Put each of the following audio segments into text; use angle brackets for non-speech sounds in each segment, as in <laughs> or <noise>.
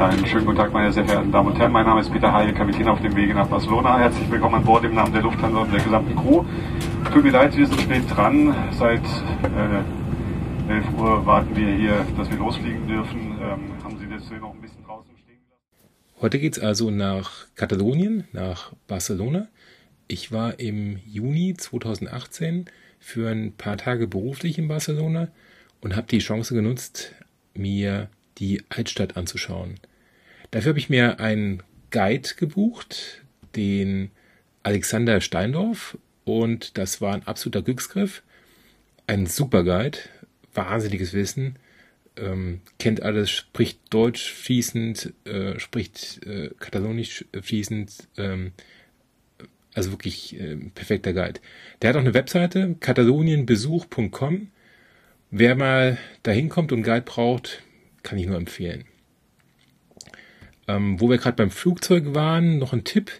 Einen schönen guten Tag, meine sehr verehrten Damen und Herren. Mein Name ist Peter Heil, Kapitän auf dem Wege nach Barcelona. Herzlich willkommen an Bord im Namen der Lufthansa und der gesamten Crew. Tut mir leid, wir sind spät dran. Seit äh, 11 Uhr warten wir hier, dass wir losfliegen dürfen. Ähm, haben Sie deswegen noch ein bisschen draußen stehen gelassen? Heute geht's also nach Katalonien, nach Barcelona. Ich war im Juni 2018 für ein paar Tage beruflich in Barcelona und habe die Chance genutzt, mir die Altstadt anzuschauen. Dafür habe ich mir einen Guide gebucht, den Alexander Steindorf, und das war ein absoluter Glücksgriff. Ein super Guide, wahnsinniges Wissen, ähm, kennt alles, spricht Deutsch fließend, äh, spricht äh, Katalonisch fließend, ähm, also wirklich äh, perfekter Guide. Der hat auch eine Webseite, katalonienbesuch.com. Wer mal dahin kommt und Guide braucht, kann ich nur empfehlen. Ähm, wo wir gerade beim Flugzeug waren, noch ein Tipp.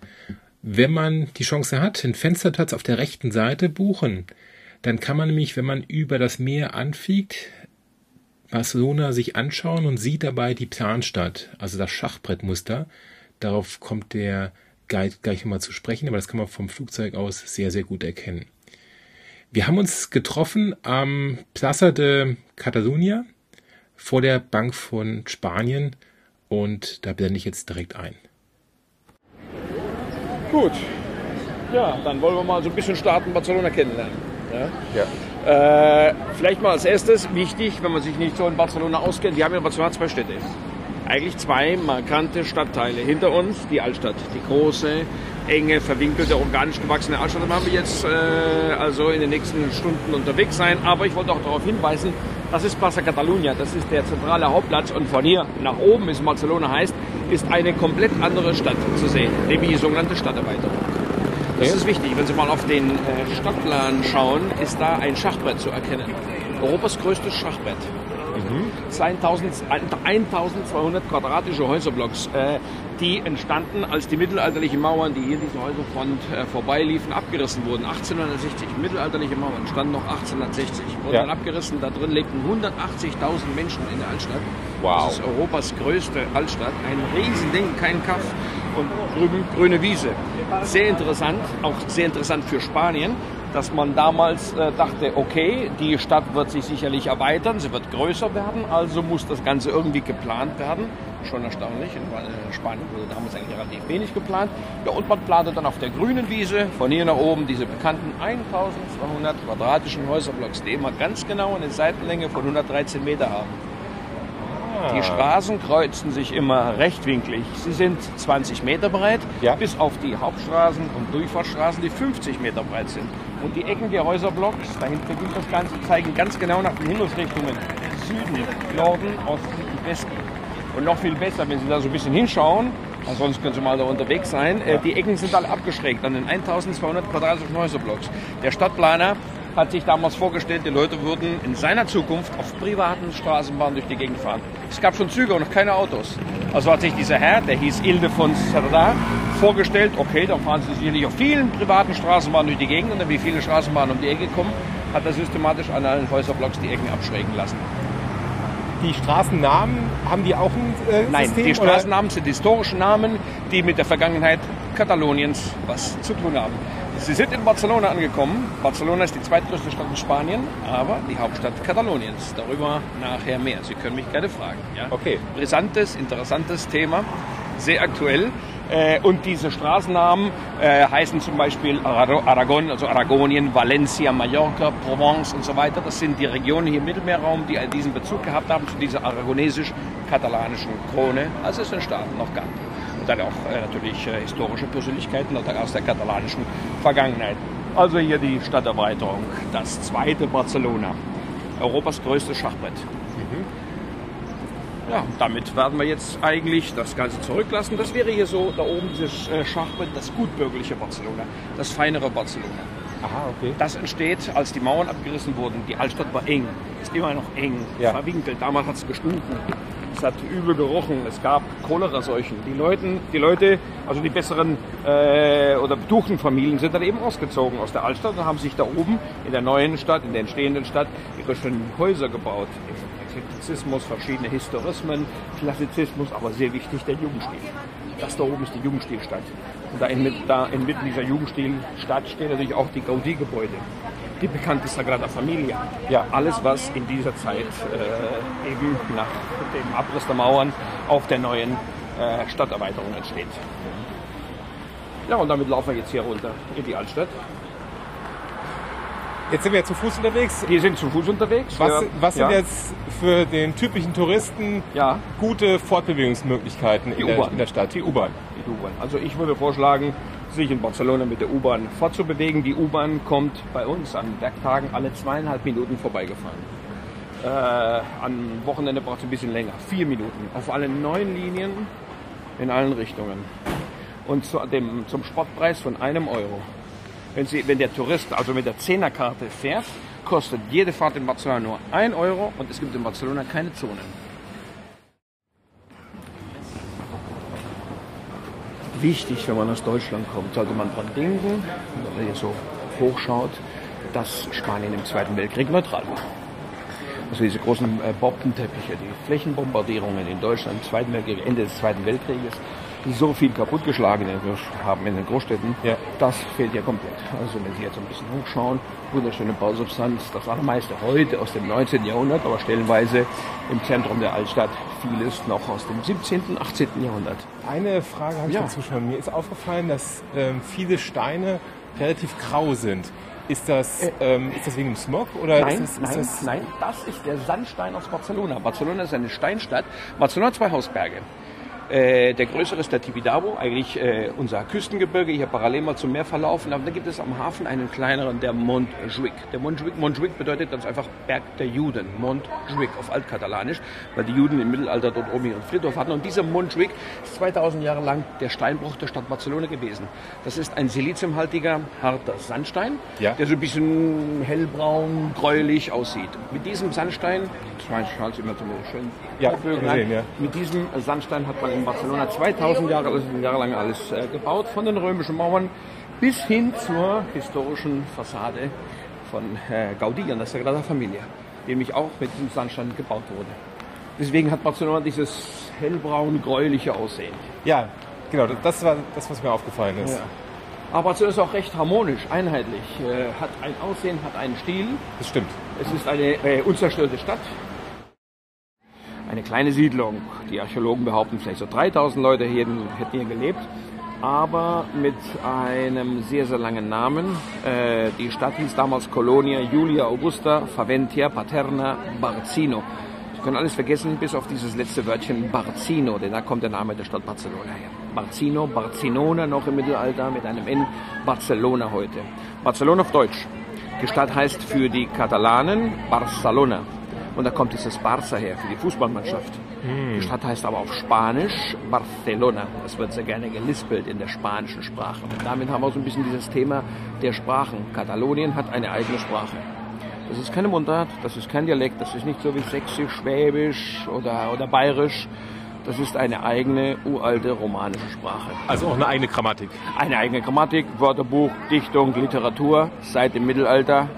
Wenn man die Chance hat, den Fensterplatz auf der rechten Seite buchen, dann kann man nämlich, wenn man über das Meer anfliegt, Barcelona sich anschauen und sieht dabei die Planstadt, also das Schachbrettmuster. Darauf kommt der Guide gleich nochmal zu sprechen, aber das kann man vom Flugzeug aus sehr, sehr gut erkennen. Wir haben uns getroffen am Plaza de Catalunya vor der Bank von Spanien und da blende ich jetzt direkt ein. Gut. Ja, dann wollen wir mal so ein bisschen starten, Barcelona kennenlernen. Ja? ja. Äh, vielleicht mal als erstes wichtig, wenn man sich nicht so in Barcelona auskennt, wir haben in Barcelona zwei Städte. Eigentlich zwei markante Stadtteile. Hinter uns die Altstadt, die große, enge, verwinkelte, organisch gewachsene Altstadt. Da werden wir jetzt äh, also in den nächsten Stunden unterwegs sein. Aber ich wollte auch darauf hinweisen, das ist Plaza Catalunya, das ist der zentrale Hauptplatz und von hier nach oben, wie es Barcelona heißt, ist eine komplett andere Stadt zu sehen, nämlich die sogenannte Stadterweiterung. Das ist wichtig, wenn Sie mal auf den äh, Stadtplan schauen, ist da ein Schachbrett zu erkennen. Europas größtes Schachbrett. 1200 quadratische Häuserblocks, äh, die entstanden, als die mittelalterlichen Mauern, die hier diese Häuserfront äh, vorbeiliefen, abgerissen wurden. 1860, mittelalterliche Mauern entstanden noch 1860, wurden Ja. dann abgerissen. Da drin lebten 180.000 Menschen in der Altstadt. Wow. Das ist Europas größte Altstadt. Ein Riesending, kein Kaff und grüne Wiese. Sehr interessant, auch sehr interessant für Spanien, dass man damals äh, dachte, okay, die Stadt wird sich sicherlich erweitern, sie wird größer werden, also muss das Ganze irgendwie geplant werden. Schon erstaunlich, in äh, Spanien wurde damals eigentlich relativ wenig geplant. Ja, und man plante dann auf der grünen Wiese von hier nach oben diese bekannten 1200 quadratischen Häuserblocks, die immer ganz genau eine Seitenlänge von 113 Meter haben. Die Straßen kreuzen sich immer rechtwinklig. Sie sind 20 Meter breit, Ja. bis auf die Hauptstraßen und Durchfahrtsstraßen, die 50 Meter breit sind. Und die Ecken der Häuserblocks, dahinter beginnt das Ganze, zeigen ganz genau nach den Himmelsrichtungen. Süden, Norden, Osten und Westen. Und noch viel besser, wenn Sie da so ein bisschen hinschauen, ansonsten können Sie mal da unterwegs sein, äh, die Ecken sind alle abgeschrägt an den 1200 quadratischen Häuserblocks. Der Stadtplaner hat sich damals vorgestellt, die Leute würden in seiner Zukunft auf privaten Straßenbahnen durch die Gegend fahren. Es gab schon Züge und noch keine Autos. Also hat sich dieser Herr, der hieß Ildefons Cerdá, vorgestellt, okay, dann fahren sie sicherlich auf vielen privaten Straßenbahnen durch die Gegend und dann wie viele Straßenbahnen um die Ecke kommen, hat er systematisch an allen Häuserblocks die Ecken abschrägen lassen. Die Straßennamen, haben die auch ein äh, Nein, System? die oder? Straßennamen sind historische Namen, die mit der Vergangenheit Kataloniens was zu tun haben. Sie sind in Barcelona angekommen. Barcelona ist die zweitgrößte Stadt in Spanien, aber die Hauptstadt Kataloniens. Darüber nachher mehr. Sie können mich gerne fragen. Ja? Okay. Brisantes, interessantes Thema, sehr aktuell. Äh, Und diese Straßennamen äh, heißen zum Beispiel Ara- Aragon, also Aragonien, Valencia, Mallorca, Provence und so weiter. Das sind die Regionen hier im Mittelmeerraum, die diesen Bezug gehabt haben zu dieser aragonesisch-katalanischen Krone, als es den Staaten noch gab. Und dann auch äh, natürlich äh, historische Persönlichkeiten aus der katalanischen Vergangenheit. Also hier die Stadterweiterung, das zweite Barcelona, Europas größtes Schachbrett. Ja, damit werden wir jetzt eigentlich das Ganze zurücklassen. Das wäre hier so da oben dieses äh, Schachbrett, das gutbürgerliche Barcelona, das feinere Barcelona. Aha, okay. Das entsteht, als die Mauern abgerissen wurden. Die Altstadt war eng, ist immer noch eng, Ja. verwinkelt. Damals hat es gestunken. Es hat übel gerochen. Es gab Cholera-Seuchen. Die, Leuten, die Leute, also die besseren äh, oder betuchten Familien, sind dann eben ausgezogen aus der Altstadt und haben sich da oben in der neuen Stadt, in der entstehenden Stadt, ihre schönen Häuser gebaut. Eklekticismus, verschiedene Historismen, Klassizismus, aber sehr wichtig der Jugendstil. Das da oben ist die Jugendstilstadt. Und da, in, da inmitten dieser Jugendstilstadt stehen natürlich auch die Gaudí-Gebäude. Die bekannte Sagrada Familia. Ja, alles, was in dieser Zeit äh, eben nach dem Abriss der Mauern auf der neuen äh, Stadterweiterung entsteht. Ja, und damit laufen wir jetzt hier runter in die Altstadt. Jetzt sind wir zu Fuß unterwegs. Die sind zu Fuß unterwegs. Was, Ja. was sind ja. jetzt für den typischen Touristen Ja. gute Fortbewegungsmöglichkeiten in der, in der Stadt? Die U-Bahn. die U-Bahn. Also ich würde vorschlagen, sich in Barcelona mit der U-Bahn fortzubewegen. Die U-Bahn kommt bei uns an Werktagen alle zweieinhalb Minuten vorbeigefahren. Äh, am Wochenende braucht es ein bisschen länger, vier Minuten. Auf allen neun Linien in allen Richtungen. Und zu dem, zum Spottpreis von einem Euro. Wenn, Sie, wenn der Tourist also mit der Zehnerkarte fährt, kostet jede Fahrt in Barcelona nur ein Euro und es gibt in Barcelona keine Zonen. Wichtig, wenn man aus Deutschland kommt, sollte man dran denken, wenn man hier so hochschaut, dass Spanien im Zweiten Weltkrieg neutral war. Also diese großen äh, Bombenteppiche, die Flächenbombardierungen in Deutschland Zweiten Weltkrieg, Ende des Zweiten Weltkrieges, so viel kaputtgeschlagen haben in den Großstädten, Ja. das fehlt ja komplett. Also wenn Sie jetzt ein bisschen hochschauen, wunderschöne Bausubstanz, das allermeiste heute aus dem 19. Jahrhundert, aber stellenweise im Zentrum der Altstadt vieles noch aus dem 17., 18. Jahrhundert. Eine Frage habe ich Ja. dazu schon. Mir ist aufgefallen, dass ähm, viele Steine relativ grau sind. Ist das, ähm, ist das wegen dem Smog oder Äh. Nein, ist das, ist nein, das nein, das ist der Sandstein aus Barcelona. Barcelona ist eine Steinstadt. Barcelona hat zwei Hausberge. Äh, der größere ist der Tibidabo, eigentlich äh, unser Küstengebirge, hier parallel mal zum Meer verlaufen. Aber da gibt es am Hafen einen kleineren, der Montjuic. Der Montjuic, Montjuic bedeutet ganz einfach Berg der Juden. Montjuic auf Altkatalanisch, weil die Juden im Mittelalter dort oben ihren Friedhof hatten. Und dieser Montjuic ist 2000 Jahre lang der Steinbruch der Stadt Barcelona gewesen. Das ist ein siliziumhaltiger, harter Sandstein, Ja. der so ein bisschen hellbraun, gräulich aussieht. Mit diesem Sandstein, schaue immer so schön Ja, sehen, ja. mit diesem Sandstein hat man in Barcelona 2000 Jahre, also Jahre lang alles äh, gebaut, von den römischen Mauern bis hin zur historischen Fassade von äh, Gaudí an der Sagrada Familia, die nämlich auch mit diesem Sandstein gebaut wurde. Deswegen hat Barcelona dieses hellbraun-gräuliche Aussehen. Ja, genau. das- Das war das, was mir aufgefallen ist. Ja. Aber Barcelona ist auch recht harmonisch, einheitlich, äh, hat ein Aussehen, hat einen Stil. Das stimmt. Es ist eine äh, unzerstörte Stadt. Eine kleine Siedlung. Die Archäologen behaupten, vielleicht so 3000 Leute hier, hätten hier gelebt. Aber mit einem sehr, sehr langen Namen. Äh, die Stadt hieß damals Colonia Julia Augusta Faventia Paterna Barzino. Sie können alles vergessen, bis auf dieses letzte Wörtchen Barzino, denn da kommt der Name der Stadt Barcelona her. Barzino, Barcinona noch im Mittelalter mit einem N, Barcelona heute. Barcelona auf Deutsch. Die Stadt heißt für die Katalanen Barcelona. Und da kommt dieses Barça her, für die Fußballmannschaft. Die Stadt heißt aber auf Spanisch Barcelona. Das wird sehr gerne gelispelt in der spanischen Sprache. Und damit haben wir so ein bisschen dieses Thema der Sprachen. Katalonien hat eine eigene Sprache. Das ist keine Mundart, das ist kein Dialekt, das ist nicht so wie Sächsisch, Schwäbisch oder, oder Bayerisch. Das ist eine eigene, uralte romanische Sprache. Also auch eine eigene Grammatik. Eine eigene Grammatik, Wörterbuch, Dichtung, Literatur seit dem Mittelalter.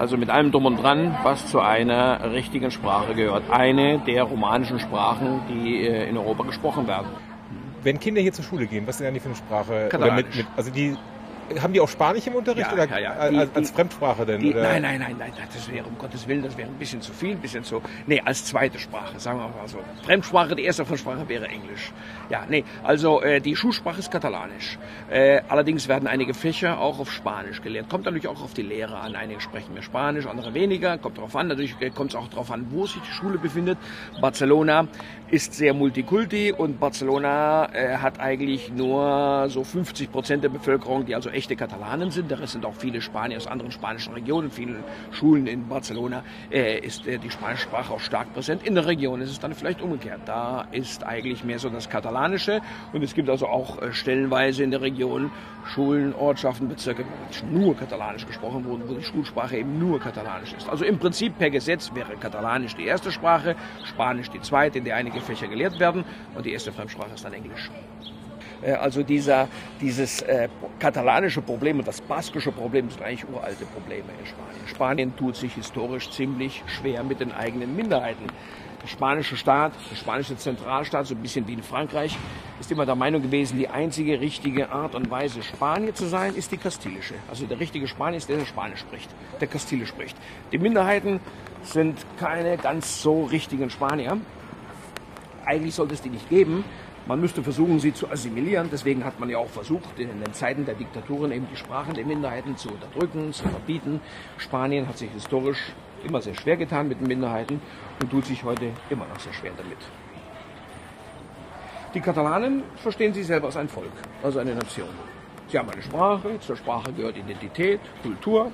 Also mit allem drum und dran, was zu einer richtigen Sprache gehört. Eine der romanischen Sprachen, die äh, in Europa gesprochen werden. Wenn Kinder hier zur Schule gehen, was lernen die für eine Sprache? Katalanisch. mit, mit, also die haben die auch Spanisch im Unterricht Ja, oder ja, ja. als, Die- als die- Fremdsprache denn? Die, nein, nein, nein, nein, das wäre um Gottes Willen, das wäre ein bisschen zu viel, ein bisschen zu. Nee, als zweite Sprache, sagen wir mal so. Fremdsprache, die erste Fremdsprache wäre Englisch. Ja, nee, also äh, die Schulsprache ist Katalanisch. Äh, allerdings werden einige Fächer auch auf Spanisch gelehrt. Kommt natürlich auch auf die Lehrer an. Einige sprechen mehr Spanisch, andere weniger. Kommt darauf an. Natürlich äh, kommt es auch darauf an, wo sich die Schule befindet. Barcelona ist sehr multikulti und Barcelona äh, hat eigentlich nur so 50 Prozent der Bevölkerung, die also echte Katalanen sind. Rest sind auch viele Spanier aus anderen spanischen Regionen. Vielen Schulen in Barcelona äh, ist äh, die spanische Sprache auch stark präsent. In der Region ist es dann vielleicht umgekehrt. Da ist eigentlich mehr so das Katalanische und es gibt also auch äh, stellenweise in der Region Schulen, Ortschaften, Bezirke, wo nur Katalanisch gesprochen wurde, wo die Schulsprache eben nur Katalanisch ist. Also im Prinzip per Gesetz wäre Katalanisch die erste Sprache, Spanisch die zweite, in der einige Fächer gelehrt werden und die erste Fremdsprache ist dann Englisch. Äh, also dieser, dieses äh, katalanische Problem und das baskische Problem sind eigentlich uralte Probleme in Spanien. Spanien tut sich historisch ziemlich schwer mit den eigenen Minderheiten. Der spanische Staat, der spanische Zentralstaat, so ein bisschen wie in Frankreich, ist immer der Meinung gewesen, die einzige richtige Art und Weise, Spanier zu sein, ist die kastilische. Also der richtige Spanier ist der, der Spanisch spricht, der Kastile spricht. Die Minderheiten sind keine ganz so richtigen Spanier. Eigentlich sollte es die nicht geben. Man müsste versuchen, sie zu assimilieren. Deswegen hat man ja auch versucht, in den Zeiten der Diktaturen eben die Sprachen der Minderheiten zu unterdrücken, zu verbieten. Spanien hat sich historisch immer sehr schwer getan mit den Minderheiten und tut sich heute immer noch sehr schwer damit. Die Katalanen verstehen sich selber als ein Volk, also eine Nation. Sie haben eine Sprache, zur Sprache gehört Identität, Kultur.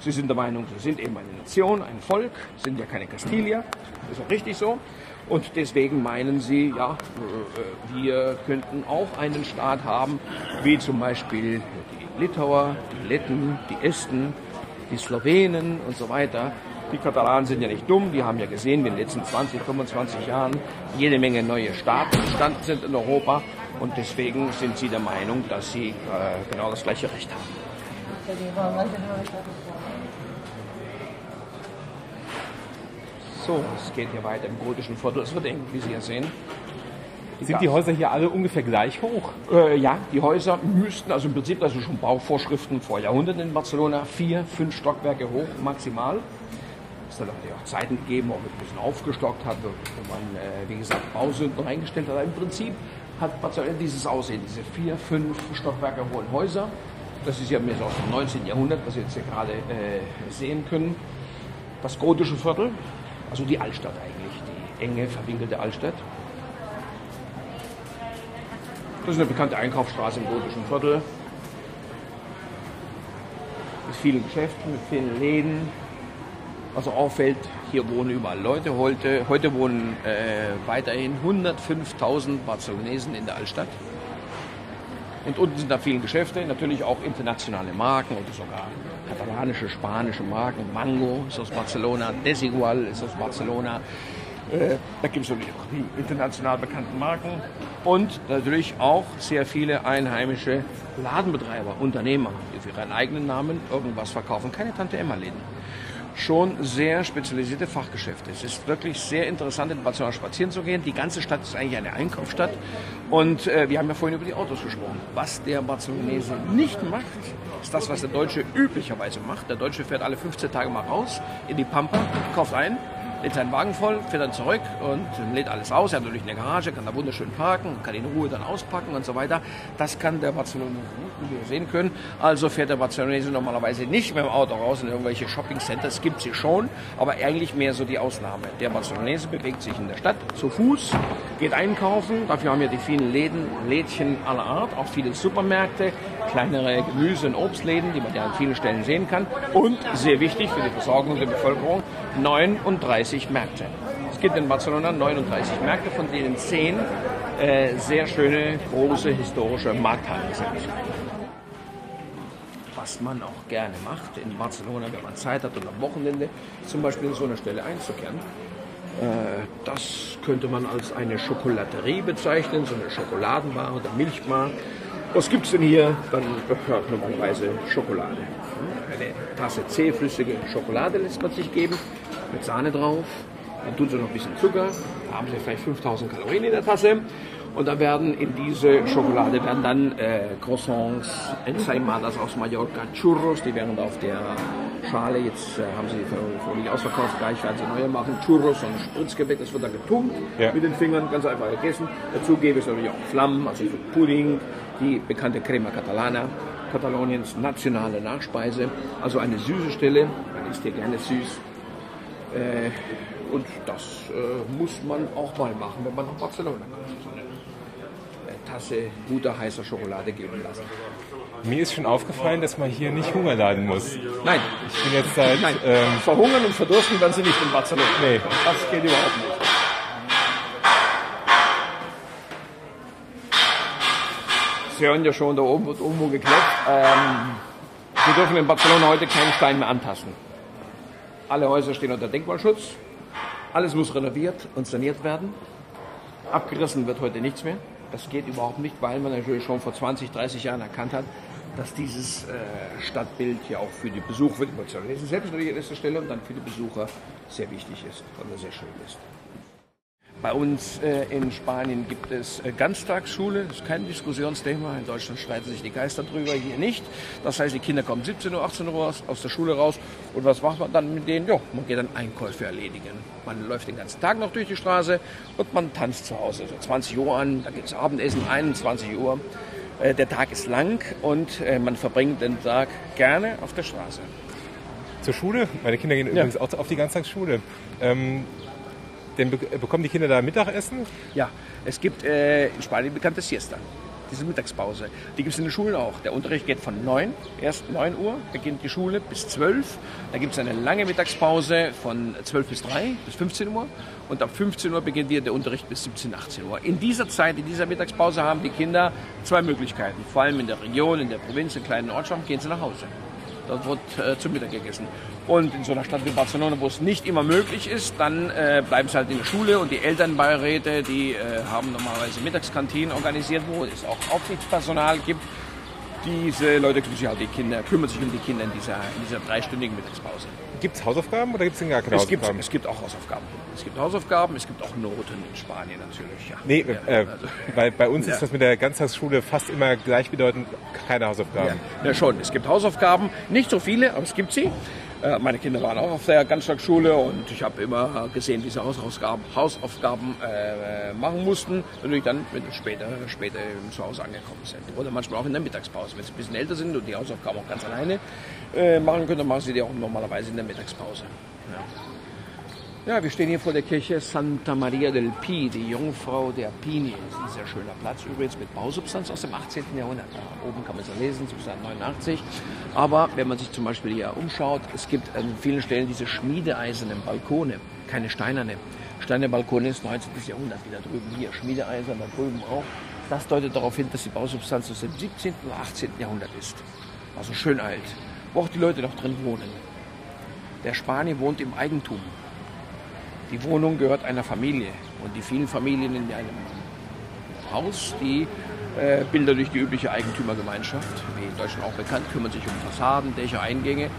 Sie sind der Meinung, sie sind eben eine Nation, ein Volk, sind ja keine Kastilier, ist auch richtig so. Und deswegen meinen sie, ja, äh, wir könnten auch einen Staat haben, wie zum Beispiel die Litauer, die Letten, die Esten, die Slowenen und so weiter. Die Katalanen sind ja nicht dumm, die haben ja gesehen, wie in den letzten 20, 25 Jahren jede Menge neue Staaten entstanden sind in Europa und deswegen sind sie der Meinung, dass sie äh, genau das gleiche Recht haben. So, es geht hier weiter im gotischen Viertel, es wird eng, wie Sie ja sehen. Sind die Häuser hier alle ungefähr gleich hoch? Äh, ja, die Häuser müssten, also im Prinzip, also schon Bauvorschriften vor Jahrhunderten in Barcelona, vier, fünf Stockwerke hoch maximal. Es hat natürlich auch Zeiten gegeben, wo man ein bisschen aufgestockt hat, wo man, äh, wie gesagt, Bausünden reingestellt hat. Aber im Prinzip hat Barcelona dieses Aussehen, diese vier, fünf Stockwerke hohen Häuser. Das ist ja mehr so aus dem 19. Jahrhundert, was Sie jetzt hier gerade äh, sehen können. Das gotische Viertel, also die Altstadt eigentlich, die enge, verwinkelte Altstadt. Das ist eine bekannte Einkaufsstraße im gotischen Viertel. Mit vielen Geschäften, mit vielen Läden. Also auffällt, hier wohnen überall Leute. Heute, heute wohnen äh, weiterhin 105.000 Barcelonesen in der Altstadt. Und unten sind da viele Geschäfte, natürlich auch internationale Marken oder sogar katalanische, spanische Marken. Mango ist aus Barcelona, Desigual ist aus Barcelona. Äh, da gibt es natürlich auch die international bekannten Marken und natürlich auch sehr viele einheimische Ladenbetreiber, Unternehmer, die für ihren eigenen Namen irgendwas verkaufen. Keine Tante-Emma-Läden schon sehr spezialisierte Fachgeschäfte. Es ist wirklich sehr interessant, in Barcelona spazieren zu gehen. Die ganze Stadt ist eigentlich eine Einkaufsstadt. Und äh, wir haben ja vorhin über die Autos gesprochen. Was der Barcelonese nicht macht, ist das, was der Deutsche üblicherweise macht. Der Deutsche fährt alle 15 Tage mal raus in die Pampa, kauft ein, lädt seinen Wagen voll, fährt dann zurück und lädt alles aus. Er hat natürlich eine Garage, kann da wunderschön parken, kann in Ruhe dann auspacken und so weiter. Das kann der Barcelonese nicht, wie wir sehen können. Also fährt der Barcelonese normalerweise nicht mit dem Auto raus in irgendwelche Shopping-Centers. Gibt sie schon, aber eigentlich mehr so die Ausnahme. Der Barcelonese bewegt sich in der Stadt zu Fuß, geht einkaufen. Dafür haben wir die vielen Läden, Lädchen aller Art, auch viele Supermärkte, kleinere Gemüse- und Obstläden, die man ja an vielen Stellen sehen kann. Und sehr wichtig für die Versorgung der Bevölkerung, 39 Märkte. Es gibt in Barcelona 39 Märkte, von denen 10 äh, sehr schöne, große, historische Markthallen sind. Was man auch gerne macht in Barcelona, wenn man Zeit hat und am Wochenende zum Beispiel in so einer Stelle einzukehren. Äh, das könnte man als eine Schokolaterie bezeichnen, so eine Schokoladenbar oder Milchbar. Was gibt es denn hier? Dann hört normalerweise Schokolade. Eine Tasse zähflüssige Schokolade lässt man sich geben, mit Sahne drauf. Dann tun sie noch ein bisschen Zucker. Da haben sie vielleicht 5000 Kalorien in der Tasse. Und dann werden in diese Schokolade werden dann äh, Croissants, Ensaimadas aus Mallorca, Churros, die werden auf der Schale, jetzt äh, haben sie vorhin ausverkauft, gleich werden sie neue machen, Churros und Spritzgebäck, das wird dann getunkt Ja. mit den Fingern, ganz einfach gegessen. Dazu gäbe es natürlich auch Flammen, also Pudding, die bekannte Crema Catalana, Kataloniens nationale Nachspeise, also eine süße Stelle, man isst hier gerne süß. Äh, und das äh, muss man auch mal machen, wenn man nach Barcelona kommt. So eine äh, Tasse guter heißer Schokolade geben lassen. Mir ist schon aufgefallen, dass man hier nicht Hunger leiden muss. Nein, Ich bin jetzt seit nein. ähm, verhungern und verdursten werden sie nicht in Barcelona. Nee. Das geht überhaupt nicht. Sie hören ja schon, da oben wird irgendwo geklopft. Ähm, Sie dürfen in Barcelona heute keinen Stein mehr antasten. Alle Häuser stehen unter Denkmalschutz. Alles muss renoviert und saniert werden. Abgerissen wird heute nichts mehr. Das geht überhaupt nicht, weil man natürlich schon vor 20, 30 Jahren erkannt hat, dass dieses äh, Stadtbild ja auch für die Besucher, für die selbst an erster Stelle und dann für die Besucher sehr wichtig ist oder sehr schön ist. Bei uns äh, in Spanien gibt es äh, Ganztagsschule, das ist kein Diskussionsthema. In Deutschland streiten sich die Geister drüber, hier nicht. Das heißt, die Kinder kommen 17 Uhr, 18 Uhr aus, aus der Schule raus. Und was macht man dann mit denen? Ja, man geht dann Einkäufe erledigen. Man läuft den ganzen Tag noch durch die Straße und man tanzt zu Hause. So 20 Uhr an, da gibt es Abendessen, 21 Uhr. Äh, der Tag ist lang und äh, man verbringt den Tag gerne auf der Straße. Zur Schule? Meine Kinder gehen Ja. übrigens auch auf die Ganztagsschule. Ähm, denn be bekommen die Kinder da Mittagessen? Ja, es gibt äh, in Spanien bekannte Siesta. Diese Mittagspause. Die gibt es in den Schulen auch. Der Unterricht geht von 9, erst 9 Uhr beginnt die Schule bis 12. Da gibt es eine lange Mittagspause von 12 bis 3 bis 15 Uhr. Und ab 15 Uhr beginnt wieder der Unterricht bis 17, 18 Uhr. In dieser Zeit, in dieser Mittagspause haben die Kinder zwei Möglichkeiten. Vor allem in der Region, in der Provinz, in kleinen Ortschaften gehen sie nach Hause. Dort wird äh, zum Mittag gegessen. Und in so einer Stadt wie Barcelona, wo es nicht immer möglich ist, dann äh, bleiben sie halt in der Schule und die Elternbeiräte, die äh, haben normalerweise Mittagskantinen organisiert, wo es auch Aufsichtspersonal gibt. Diese Leute kümmern sich, halt die Kinder, kümmern sich um die Kinder in dieser, in dieser dreistündigen Mittagspause. Gibt es Hausaufgaben oder gibt es denn gar keine Es gibt, Hausaufgaben? es gibt auch Hausaufgaben. Es gibt Hausaufgaben, es gibt auch Noten in Spanien natürlich. Ja. Nee, ja, äh, also- <laughs> weil bei uns Ja. ist das mit der Ganztagsschule fast immer gleichbedeutend keine Hausaufgaben. Ja, schon. Es gibt Hausaufgaben, nicht so viele, aber es gibt sie. Äh, meine Kinder waren auch auf der Ganztagsschule und ich habe immer gesehen, wie sie Hausaufgaben, Hausaufgaben äh, machen mussten. Natürlich dann, wenn sie später, später zu Hause angekommen sind. Oder manchmal auch in der Mittagspause. Wenn sie ein bisschen älter sind und die Hausaufgaben auch ganz alleine äh, machen können, dann machen sie die auch normalerweise in der Mittagspause. Ja. Ja, wir stehen hier vor der Kirche Santa Maria del Pi, die Jungfrau der Pini. Das ist ein sehr schöner Platz, übrigens mit Bausubstanz aus dem 18. Jahrhundert. Da oben kann man es ja lesen, 1789. Aber wenn man sich zum Beispiel hier umschaut, es gibt an vielen Stellen diese schmiedeeisernen Balkone, keine steinerne. Steinerne Balkone ist 19. Jahrhundert, wie da drüben hier, schmiedeeisern, da drüben auch. Das deutet darauf hin, dass die Bausubstanz aus dem 17. oder 18. Jahrhundert ist. Also schön alt. Wo auch die Leute noch drin wohnen. Der Spanier wohnt im Eigentum. Die Wohnung gehört einer Familie und die vielen Familien in einem Haus, die äh, bilden durch die übliche Eigentümergemeinschaft, wie in Deutschland auch bekannt, kümmern sich um Fassaden, Dächer, Eingänge.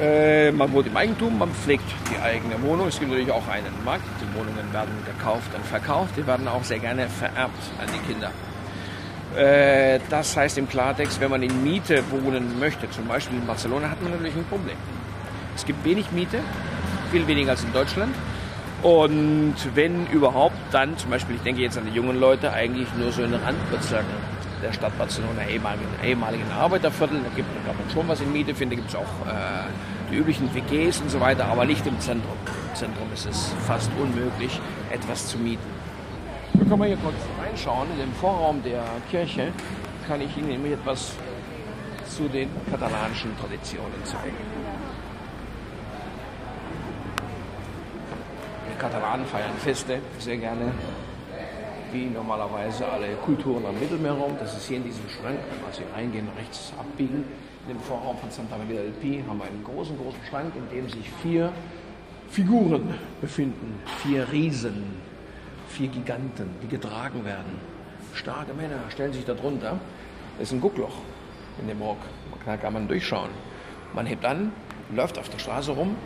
Äh, man wohnt im Eigentum, man pflegt die eigene Wohnung. Es gibt natürlich auch einen Markt. Die Wohnungen werden gekauft und verkauft. Die werden auch sehr gerne vererbt an die Kinder. Äh, das heißt im Klartext, wenn man in Miete wohnen möchte, zum Beispiel in Barcelona, hat man natürlich ein Problem. Es gibt wenig Miete, viel weniger als in Deutschland. Und wenn überhaupt, dann zum Beispiel, ich denke jetzt an die jungen Leute, eigentlich nur so in den Randbezirken der Stadt Barcelona, ehemaligen, ehemaligen Arbeiterviertel. Da gibt man schon was in Miete finden, da gibt es auch äh, die üblichen WGs und so weiter, aber nicht im Zentrum. Im Zentrum ist es fast unmöglich, etwas zu mieten. Wir können mal hier kurz reinschauen. In dem Vorraum der Kirche kann ich Ihnen nämlich etwas zu den katalanischen Traditionen zeigen. Katalanen feiern Feste sehr gerne, wie normalerweise alle Kulturen am Mittelmeerraum. Das ist hier in diesem Schrank, als Sie reingehen, rechts abbiegen. In dem Vorraum von Santa Maria del Pi haben wir einen großen, großen Schrank, in dem sich vier Figuren befinden. Vier Riesen, vier Giganten, die getragen werden. Starke Männer stellen sich darunter. Das ist ein Guckloch in dem Rock. Da kann man durchschauen. Man hebt an, läuft auf der Straße rum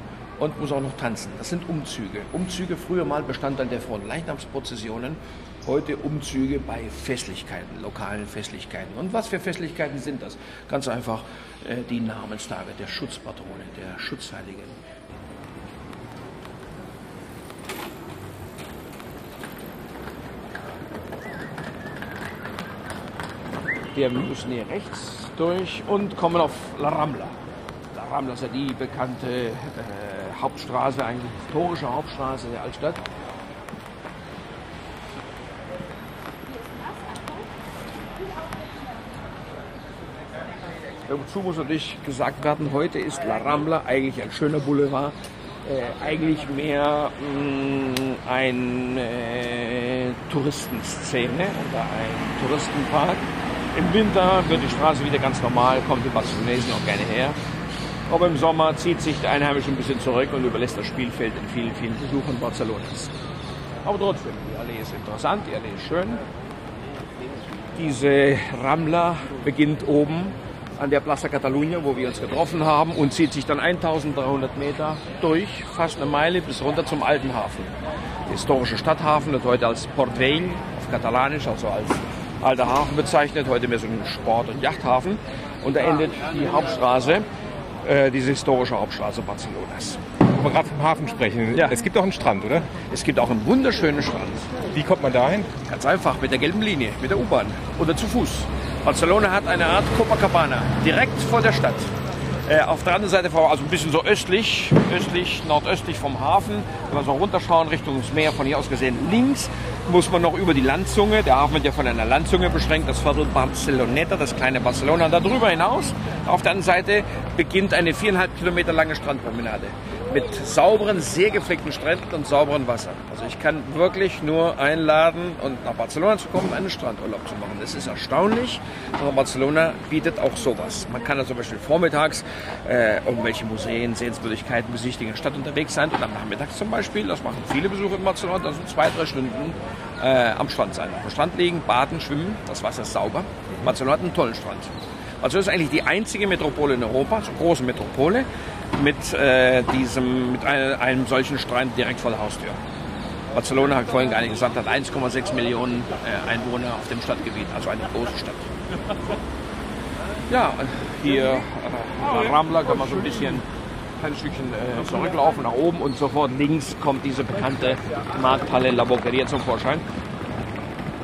und muss auch noch tanzen. Das sind Umzüge. Umzüge früher mal Bestandteil der Fronleichnamsprozessionen, heute Umzüge bei Festlichkeiten, lokalen Festlichkeiten. Und was für Festlichkeiten sind das? Ganz einfach äh, die Namenstage der Schutzpatrone, der Schutzheiligen. Wir müssen hier rechts durch und kommen auf La Rambla. Rambla ist ja die bekannte äh, Hauptstraße, eigentlich historische Hauptstraße der Altstadt. Dazu muss natürlich gesagt werden, heute ist La Rambla eigentlich ein schöner Boulevard, äh, eigentlich mehr mh, ein äh, Touristenszene oder ein Touristenpark. Im Winter wird die Straße wieder ganz normal, kommen die Barcelonesen auch gerne her. Aber im Sommer zieht sich der Einheimische ein bisschen zurück und überlässt das Spielfeld in vielen, vielen Besuchern Barcelonas. Aber trotzdem, die Allee ist interessant, die Allee ist schön. Diese Rambla beginnt oben an der Plaza Catalunya, wo wir uns getroffen haben, und zieht sich dann 1300 Meter durch, fast eine Meile bis runter zum alten Hafen. Der historische Stadthafen wird heute als Port Vell auf Katalanisch, also als alter Hafen bezeichnet, heute mehr so ein Sport- und Yachthafen. Und da endet die Hauptstraße, äh, diese historische Hauptstraße Barcelonas. Wo wir gerade vom Hafen sprechen. Ja. Es gibt auch einen Strand, oder? Es gibt auch einen wunderschönen Strand. Wie kommt man dahin? Ganz einfach, mit der gelben Linie, mit der U-Bahn oder zu Fuß. Barcelona hat eine Art Copacabana, direkt vor der Stadt. Äh, auf der anderen Seite, also ein bisschen so östlich, östlich, nordöstlich vom Hafen, wenn wir so runterschauen Richtung Meer, von hier aus gesehen links, muss man noch über die Landzunge, der Hafen wird ja von einer Landzunge beschränkt, das Viertel Barceloneta, das kleine Barcelona. Darüber hinaus, auf der anderen Seite, beginnt eine viereinhalb Kilometer lange Strandpromenade mit sauberen, sehr gepflegten Stränden und sauberen Wasser. Also ich kann wirklich nur einladen, und nach Barcelona zu kommen, einen Strandurlaub zu machen. Das ist erstaunlich, aber Barcelona bietet auch sowas. Man kann da zum Beispiel vormittags äh, irgendwelche Museen, Sehenswürdigkeiten besichtigen, Stadt unterwegs sein und am Nachmittag zum Beispiel, das machen viele Besucher in Barcelona, dann so zwei, drei Stunden äh, am Strand sein. Am Strand liegen, baden, schwimmen, das Wasser ist sauber. Barcelona hat einen tollen Strand. Also ist eigentlich die einzige Metropole in Europa, so große Metropole, mit, äh, diesem, mit einem, einem solchen Strand direkt vor der Haustür. Barcelona, ich vorhin gar nicht gesagt, hat 1,6 Millionen äh, Einwohner auf dem Stadtgebiet, also eine große Stadt. Ja, hier äh, Rambla kann man so ein bisschen kleines Stückchen äh, zurücklaufen nach oben und sofort links kommt diese bekannte Markthalle La Boqueria zum Vorschein.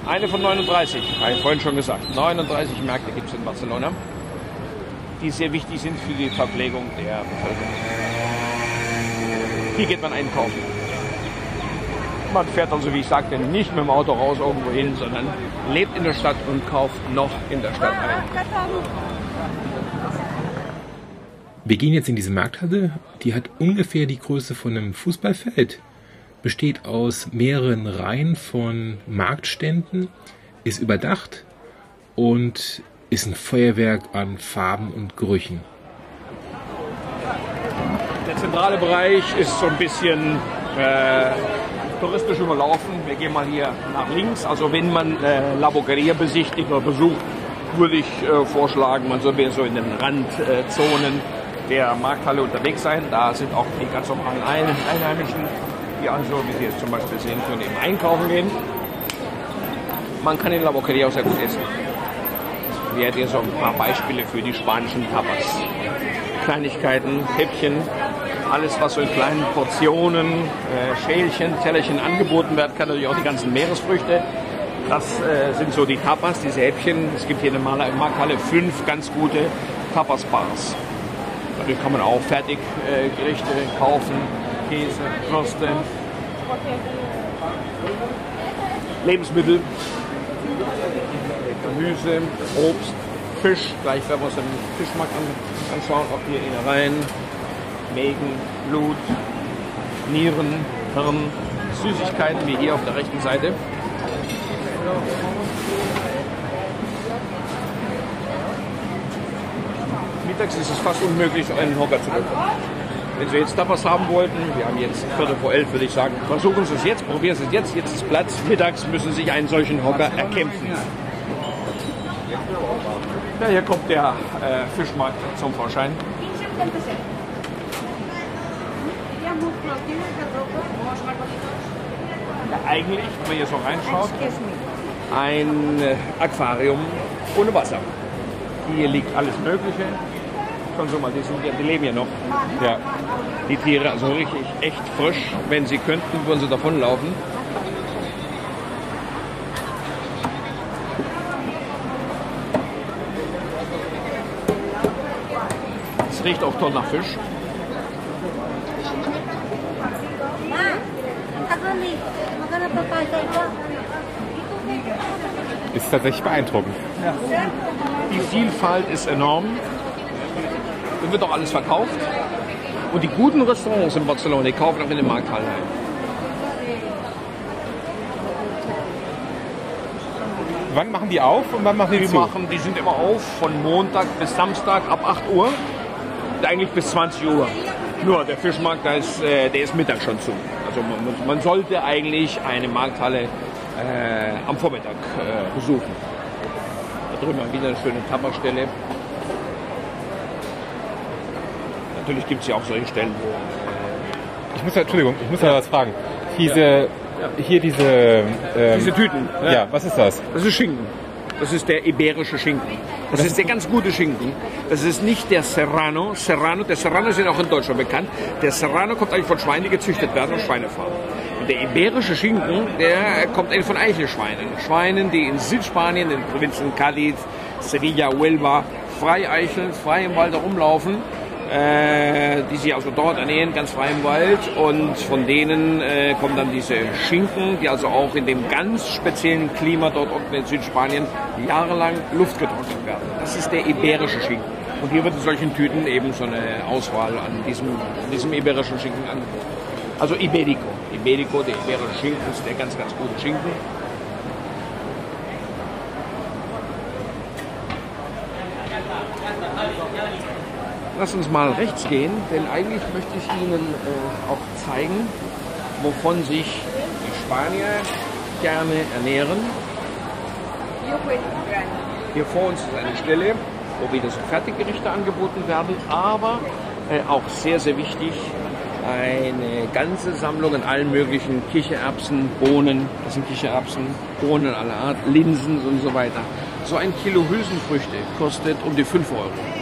Eine von 39, habe ich vorhin schon gesagt. 39 Märkte gibt es in Barcelona, die sehr wichtig sind für die Verpflegung der Bevölkerung. Hier geht man einkaufen. Man fährt also, wie ich sagte, nicht mit dem Auto raus irgendwo hin, sondern lebt in der Stadt und kauft noch in der Stadt ein. Wir gehen jetzt in diese Markthalle, die hat ungefähr die Größe von einem Fußballfeld, besteht aus mehreren Reihen von Marktständen, ist überdacht und ist ein Feuerwerk an Farben und Gerüchen. Der zentrale Bereich ist so ein bisschen äh, touristisch überlaufen. Wir gehen mal hier nach links. Also wenn man äh, La Boqueria besichtigt oder besucht, würde ich äh, vorschlagen, man soll mehr so in den Randzonen der Markthalle unterwegs sein. Da sind auch die ganz normalen Ein Einheimischen, die also, wie Sie jetzt zum Beispiel sehen können, eben einkaufen gehen. Man kann in La Boqueria auch sehr gut essen. Hier hat ihr so ein paar Beispiele für die spanischen Tapas. Kleinigkeiten, Häppchen, alles was so in kleinen Portionen, äh, Schälchen, Tellerchen angeboten wird, kann natürlich auch die ganzen Meeresfrüchte. Das äh, sind so die Tapas, diese Häppchen. Es gibt hier in der Markthalle fünf ganz gute Tapas-Bars. Dadurch kann man auch Fertiggerichte äh, kaufen, Käse, Würste, Lebensmittel, Gemüse, Obst, Fisch. Gleich werden wir uns den Fischmarkt an, anschauen, ob hier Innereien, Mägen, Blut, Nieren, Hirn, Süßigkeiten wie hier auf der rechten Seite. Mittags ist es fast unmöglich, einen Hocker zu bekommen. Wenn Sie jetzt Tapas haben wollten, wir haben jetzt Viertel vor elf, würde ich sagen, versuchen Sie es jetzt, probieren Sie es jetzt, jetzt ist Platz. Mittags müssen Sie sich einen solchen Hocker erkämpfen. Ja, hier kommt der äh, Fischmarkt zum Vorschein. Ja, eigentlich, wenn man hier so reinschaut, ein Aquarium ohne Wasser. Hier liegt alles Mögliche. Schon so mal, die, sind ja, die leben ja noch. Ja. Die Tiere, also richtig echt frisch. Wenn sie könnten, würden sie davonlaufen. Es riecht auch toll nach Fisch. Ist tatsächlich beeindruckend. Die Vielfalt ist enorm. Da wird auch alles verkauft. Und die guten Restaurants in Barcelona, die kaufen auch in den Markthallen ein. Wann machen die auf und wann machen die, Die, zu? machen, die sind immer auf von Montag bis Samstag ab 8 Uhr. Und eigentlich bis 20 Uhr. Nur der Fischmarkt, da ist, äh, der ist Mittag schon zu. Also man, man sollte eigentlich eine Markthalle äh, am Vormittag äh, besuchen. Da drüben haben wir wieder eine schöne Tabakstelle. Natürlich gibt es ja auch solche Stellen, wo Ich muss ja, Entschuldigung, ich muss ja was fragen. Diese, hier diese, ähm, diese Tüten. ja. was ist das? Das ist Schinken. Das ist der iberische Schinken. Das ist der ganz gute Schinken. Das ist nicht der Serrano. Serrano, der Serrano ist ja auch in Deutschland bekannt. Der Serrano kommt eigentlich von Schweinen, die gezüchtet werden auf Schweinefarm. Und der iberische Schinken, der kommt eigentlich von Eichelschweinen. Schweinen, die in Südspanien, in den Provinzen Cádiz, Sevilla, Huelva, frei eicheln, frei im Wald herumlaufen äh, die sich also dort ernähren, ganz frei im Wald. Und von denen äh, kommen dann diese Schinken, die also auch in dem ganz speziellen Klima dort unten in Südspanien jahrelang luftgetrocknet werden. Das ist der iberische Schinken. Und hier wird in solchen Tüten eben so eine Auswahl an diesem, an diesem iberischen Schinken angeboten. Also Iberico. Iberico, der iberische Schinken, ist der ganz, ganz gute Schinken. Lass uns mal rechts gehen, denn eigentlich möchte ich Ihnen äh, auch zeigen, wovon sich die Spanier gerne ernähren. Hier vor uns ist eine Stelle, wo wieder so Fertiggerichte angeboten werden, aber äh, auch sehr, sehr wichtig, eine ganze Sammlung an allen möglichen Kichererbsen, Bohnen, das sind Kichererbsen, Bohnen aller Art, Linsen und so weiter. So ein Kilo Hülsenfrüchte kostet um die 5 Euro.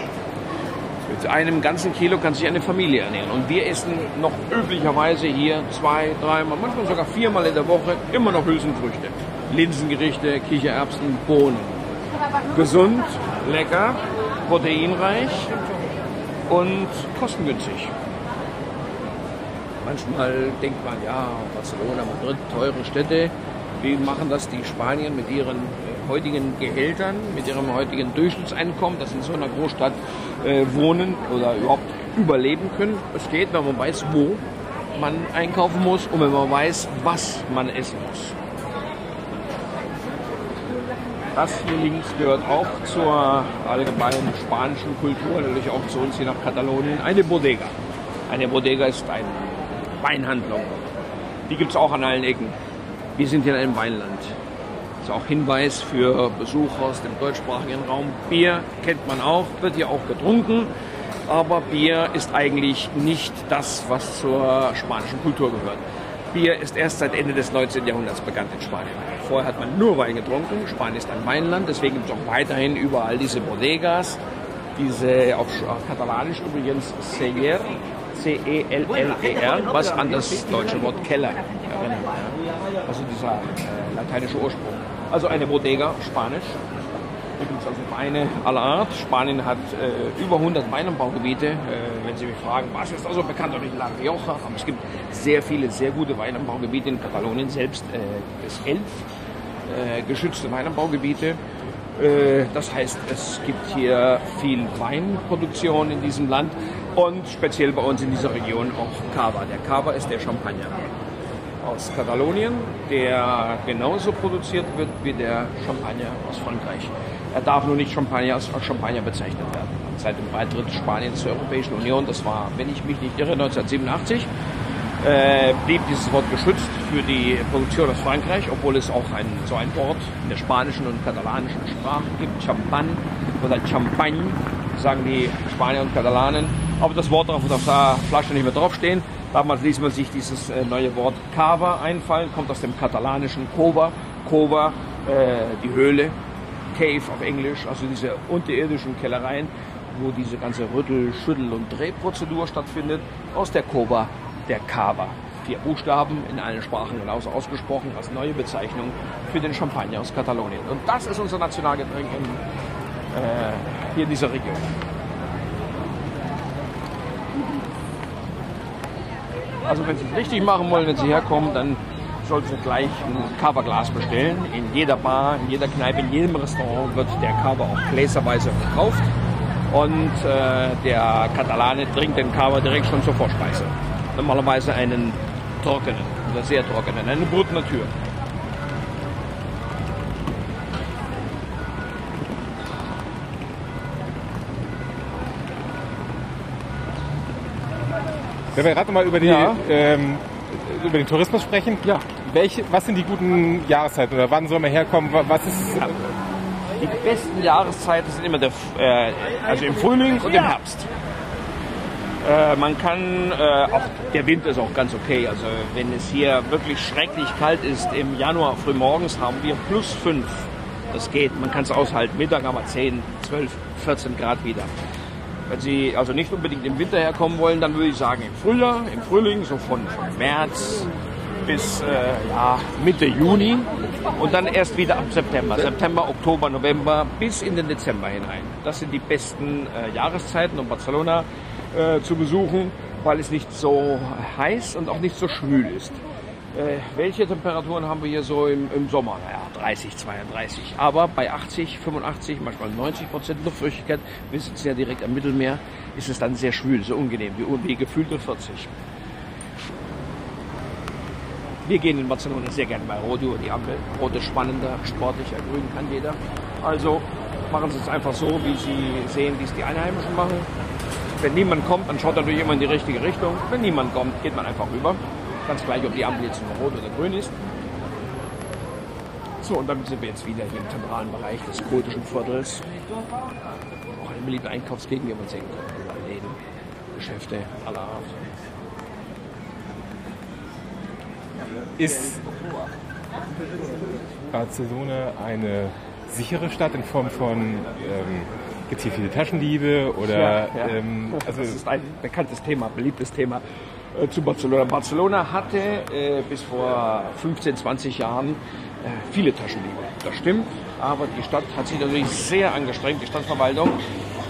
Mit einem ganzen Kilo kann sich eine Familie ernähren. Und wir essen noch üblicherweise hier zwei, dreimal, manchmal sogar viermal in der Woche immer noch Hülsenfrüchte. Linsengerichte, Kichererbsen, Bohnen. Gesund, lecker, proteinreich und kostengünstig. Manchmal denkt man, ja, Barcelona, Madrid, teure Städte. Wie machen das die Spanier mit ihren äh, heutigen Gehältern, mit ihrem heutigen Durchschnittseinkommen, sie in so einer Großstadt äh, wohnen oder überhaupt überleben können? Es geht, wenn man weiß, wo man einkaufen muss und wenn man weiß, was man essen muss. Das hier links gehört auch zur allgemeinen spanischen Kultur, natürlich auch zu uns hier nach Katalonien, eine Bodega. Eine Bodega ist eine Weinhandlung. Die gibt es auch an allen Ecken. Wir sind hier in einem Weinland. Ist auch Hinweis für Besucher aus dem deutschsprachigen Raum. Bier kennt man auch, wird hier auch getrunken. Aber Bier ist eigentlich nicht das, was zur spanischen Kultur gehört. Bier ist erst seit Ende des 19. Jahrhunderts bekannt in Spanien. Vorher hat man nur Wein getrunken. Spanien ist ein Weinland, deswegen gibt es auch weiterhin überall diese Bodegas, diese auf Katalanisch übrigens Celler, C-E-L-L-E-R, was an das deutsche Wort Keller erinnert. Also dieser äh, lateinische Ursprung. Also eine Bodega, Spanisch. Es also Weine aller Art. Spanien hat äh, über 100 Weinanbaugebiete. Äh, wenn Sie mich fragen, was ist also bekannt durch La Rioja, aber es gibt sehr viele, sehr gute Weinanbaugebiete in Katalonien selbst. Äh, es elf äh, geschützte Weinanbaugebiete. Äh, Das heißt, es gibt hier viel Weinproduktion in diesem Land und speziell bei uns in dieser Region auch Cava. Der Cava ist der Champagner aus Katalonien, der genauso produziert wird wie der Champagner aus Frankreich. Er darf nur nicht Champagner als Champagner bezeichnet werden. Seit dem Beitritt Spaniens zur Europäischen Union, das war, wenn ich mich nicht irre, 1987, äh, blieb dieses Wort geschützt für die Produktion aus Frankreich, obwohl es auch ein, so ein Wort in der spanischen und katalanischen Sprache gibt, Champagne oder Champagne, sagen die Spanier und Katalanen. Aber das Wort darf auf der Flasche nicht mehr draufstehen. Damals ließ man sich dieses äh, neue Wort Cava einfallen, kommt aus dem katalanischen Cova. Cova, äh, die Höhle, Cave auf Englisch, also diese unterirdischen Kellereien, wo diese ganze Rüttel-, Schüttel- und Drehprozedur stattfindet. Aus der Cova, der Cava. Vier Buchstaben in allen Sprachen genauso ausgesprochen als neue Bezeichnung für den Champagner aus Katalonien. Und das ist unser Nationalgetränk in, äh, hier in dieser Region. Also wenn Sie es richtig machen wollen, wenn Sie herkommen, dann sollten Sie gleich ein Cava-Glas bestellen. In jeder Bar, in jeder Kneipe, in jedem Restaurant wird der Cava auch gläserweise verkauft. Und äh, der Katalane trinkt den Cava direkt schon zur Vorspeise. Normalerweise einen trockenen oder sehr trockenen, eine Brut Natur. Wenn wir gerade mal über, die, Ja. ähm, über den Tourismus sprechen, Ja. welche, was sind die guten Jahreszeiten oder wann soll man herkommen? Wa- Was ist, Die besten Jahreszeiten sind immer der, äh, also im Frühling und im Herbst. Äh, man kann, äh, auch der Winter ist auch ganz okay. Also wenn es hier wirklich schrecklich kalt ist, im Januar frühmorgens haben wir plus 5. Das geht, man kann es aushalten. Mittag haben wir 10, 12, 14 Grad wieder. Wenn Sie also nicht unbedingt im Winter herkommen wollen, dann würde ich sagen im Frühjahr, im Frühling, so von, von März bis äh, ja, Mitte Juni und dann erst wieder ab September. September, Oktober, November bis in den Dezember hinein. Das sind die besten äh, Jahreszeiten, um Barcelona äh, zu besuchen, weil es nicht so heiß und auch nicht so schwül ist. Äh, welche Temperaturen haben wir hier so im, im Sommer? Naja, 30, 32. Aber bei 80, 85, manchmal 90 Prozent Luftfeuchtigkeit, wir sitzen ja direkt am Mittelmeer, ist es dann sehr schwül, so unangenehm, wie, wie gefühlte 40. Wir gehen in Barcelona sehr gerne bei Rot über die Ampel. Rot ist spannender, sportlicher, grün kann jeder. Also machen Sie es einfach so, wie Sie sehen, wie es die Einheimischen machen. Wenn niemand kommt, dann schaut natürlich immer in die richtige Richtung. Wenn niemand kommt, geht man einfach rüber. Ganz gleich, ob die Ampel jetzt nur rot oder grün ist. So, und damit sind wir jetzt wieder hier im zentralen Bereich des gotischen Viertels. Auch eine beliebte Einkaufsgegend, wie man sehen kann. Überall Läden, Geschäfte aller Art. Ist Barcelona eine sichere Stadt in Form von, ähm, gibt es hier viele Taschendiebe oder, Ja, ja. Ähm, Also das ist ein bekanntes Thema, beliebtes Thema äh, zu Barcelona. Barcelona hatte äh, bis vor 15, 20 Jahren viele Taschendiebe. Das stimmt, aber die Stadt hat sich natürlich sehr angestrengt, die Stadtverwaltung,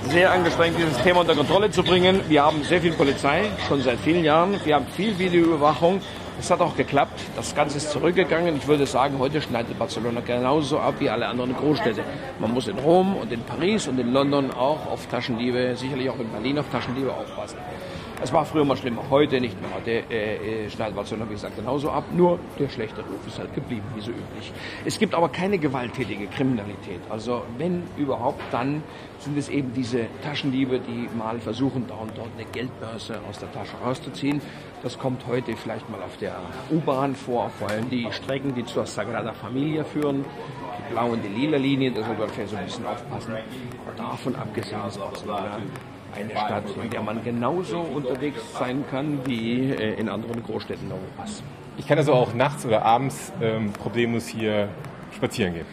sehr angestrengt, dieses Thema unter Kontrolle zu bringen. Wir haben sehr viel Polizei, schon seit vielen Jahren. Wir haben viel Videoüberwachung. Es hat auch geklappt. Das Ganze ist zurückgegangen. Ich würde sagen, heute schneidet Barcelona genauso ab wie alle anderen Großstädte. Man muss in Rom und in Paris und in London auch auf Taschendiebe, sicherlich auch in Berlin auf Taschendiebe aufpassen. Es war früher mal schlimmer, heute nicht mehr. Heute äh, äh, schneidet Barcelona, wie gesagt, genauso ab. Nur der schlechte Ruf ist halt geblieben, wie so üblich. Es gibt aber keine gewalttätige Kriminalität. Also wenn überhaupt, dann sind es eben diese Taschendiebe, die mal versuchen, da und dort eine Geldbörse aus der Tasche rauszuziehen. Das kommt heute vielleicht mal auf der U-Bahn vor, vor allem die Strecken, die zur Sagrada Familia führen, die blaue und die lila Linie, da sollte man vielleicht so ein bisschen aufpassen. Davon abgesehen ist Barcelona eine Stadt, in der man genauso unterwegs sein kann wie äh, in anderen Großstädten Europas. ich kann also auch nachts oder abends ähm, problemlos hier spazieren gehen.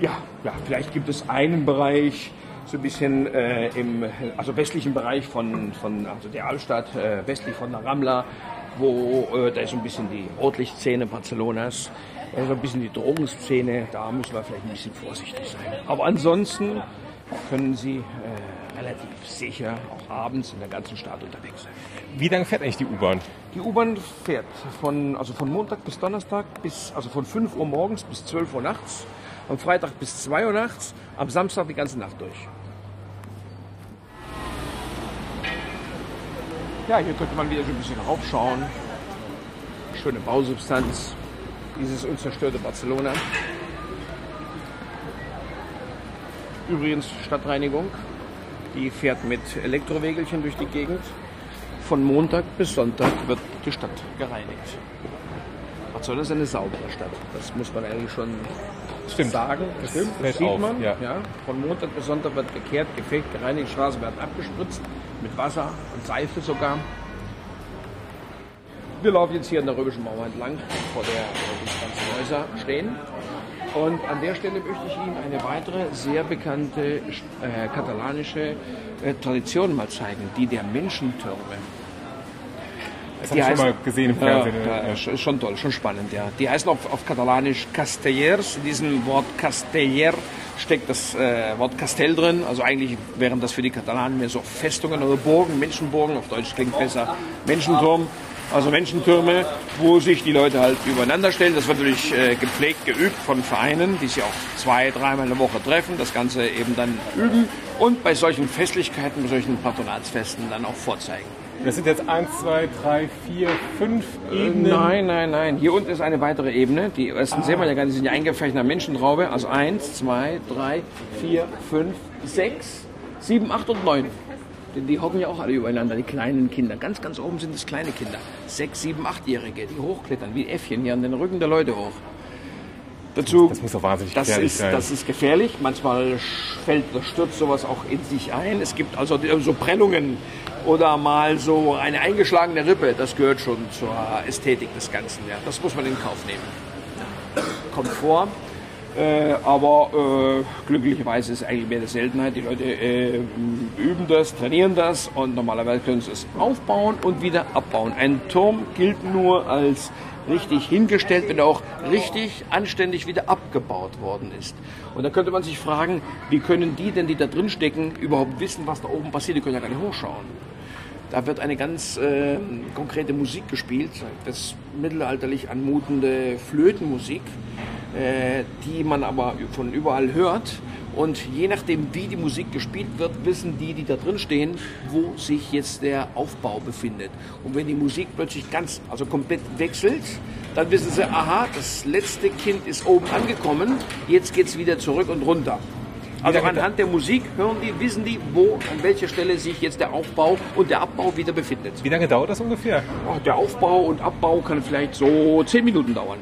Ja, ja, vielleicht gibt es einen Bereich, so ein bisschen äh, im also westlichen Bereich von, von also der Altstadt, äh, westlich von der Rambla, wo äh, da ist so ein bisschen die Rotlichtszene Barcelonas, äh, so ein bisschen die Drogenszene, da muss man vielleicht ein bisschen vorsichtig sein. Aber ansonsten können Sie äh, relativ sicher auch abends in der ganzen Stadt unterwegs sein. Wie lange fährt eigentlich die U-Bahn? Die U-Bahn fährt von, also von Montag bis Donnerstag bis, also von 5 Uhr morgens bis 12 Uhr nachts, am Freitag bis 2 Uhr nachts, am Samstag die ganze Nacht durch. Ja, hier könnte man wieder so ein bisschen raufschauen. Schöne Bausubstanz, dieses unzerstörte Barcelona. Übrigens Stadtreinigung, die fährt mit Elektrowegelchen durch die Gegend. Von Montag bis Sonntag wird die Stadt gereinigt. Barcelona ist eine saubere Stadt. Das muss man eigentlich schon Stimmt. sagen. Das Stimmt, das sieht auf, man. ja. Von Montag bis Sonntag wird gekehrt, gefegt, gereinigt, Straßen werden abgespritzt mit Wasser und Seife sogar. Wir laufen jetzt hier an der Römischen Mauer entlang, vor der die ganzen Häuser stehen. Und an der Stelle möchte ich Ihnen eine weitere sehr bekannte äh, katalanische äh, Tradition mal zeigen, die der Menschentürme. Das habe ich schon mal gesehen im Fernsehen. ja, Ja. sch- schon toll, schon spannend, ja. Die heißen auf, auf Katalanisch Castellers. In diesem Wort Casteller steckt das äh, Wort Castell drin. Also eigentlich wären das für die Katalanen mehr so Festungen oder Burgen, Menschenburgen. Auf Deutsch klingt besser Menschenturm also Menschentürme, wo sich die Leute halt übereinander stellen. Das wird natürlich äh, gepflegt, geübt von Vereinen, die sich auch zwei, dreimal in der Woche treffen, das Ganze eben dann üben und bei solchen Festlichkeiten, bei solchen Patronatsfesten dann auch vorzeigen. Das sind jetzt 1, 2, 3, 4, 5 Ebenen. Äh, nein, nein, nein. Hier unten ist eine weitere Ebene. Die ersten ah. sehen wir ja gar nicht, die sind ja eingefärbt in einer Menschentraube. Also 1, 2, 3, 4, 5, 6, 7, 8 und 9. Denn die hocken ja auch alle übereinander, die kleinen Kinder. Ganz, ganz oben sind es kleine Kinder. Sechs, sieben, achtjährige, die hochklettern wie Äffchen hier an den Rücken der Leute hoch. Dazu, das muss doch wahnsinnig das gefährlich ist, sein. Das ist gefährlich. Manchmal fällt oder stürzt sowas auch in sich ein. Es gibt also so Brennungen oder mal so eine eingeschlagene Rippe. Das gehört schon zur Ästhetik des Ganzen. Ja. Das muss man in Kauf nehmen. Kommt vor. Äh, aber äh, glücklicherweise ist eigentlich mehr eine Seltenheit. Die Leute äh, üben das, trainieren das und normalerweise können sie es aufbauen und wieder abbauen. Ein Turm gilt nur als richtig hingestellt, wenn er auch richtig anständig wieder abgebaut worden ist. Und da könnte man sich fragen, wie können die denn, die da drin stecken, überhaupt wissen, was da oben passiert? Die können ja gar nicht hochschauen. Da wird eine ganz äh, konkrete Musik gespielt, das mittelalterlich anmutende Flötenmusik, die man aber von überall hört. Und je nachdem, wie die Musik gespielt wird, wissen die, die da drin stehen, wo sich jetzt der Aufbau befindet. Und wenn die Musik plötzlich ganz, also komplett wechselt, dann wissen sie, aha, das letzte Kind ist oben angekommen, jetzt geht's wieder zurück und runter. Also lange- anhand der Musik hören die, wissen die, wo, an welcher Stelle sich jetzt der Aufbau und der Abbau wieder befindet. Wie lange dauert das ungefähr? Oh, Der Aufbau und Abbau kann vielleicht so zehn Minuten dauern.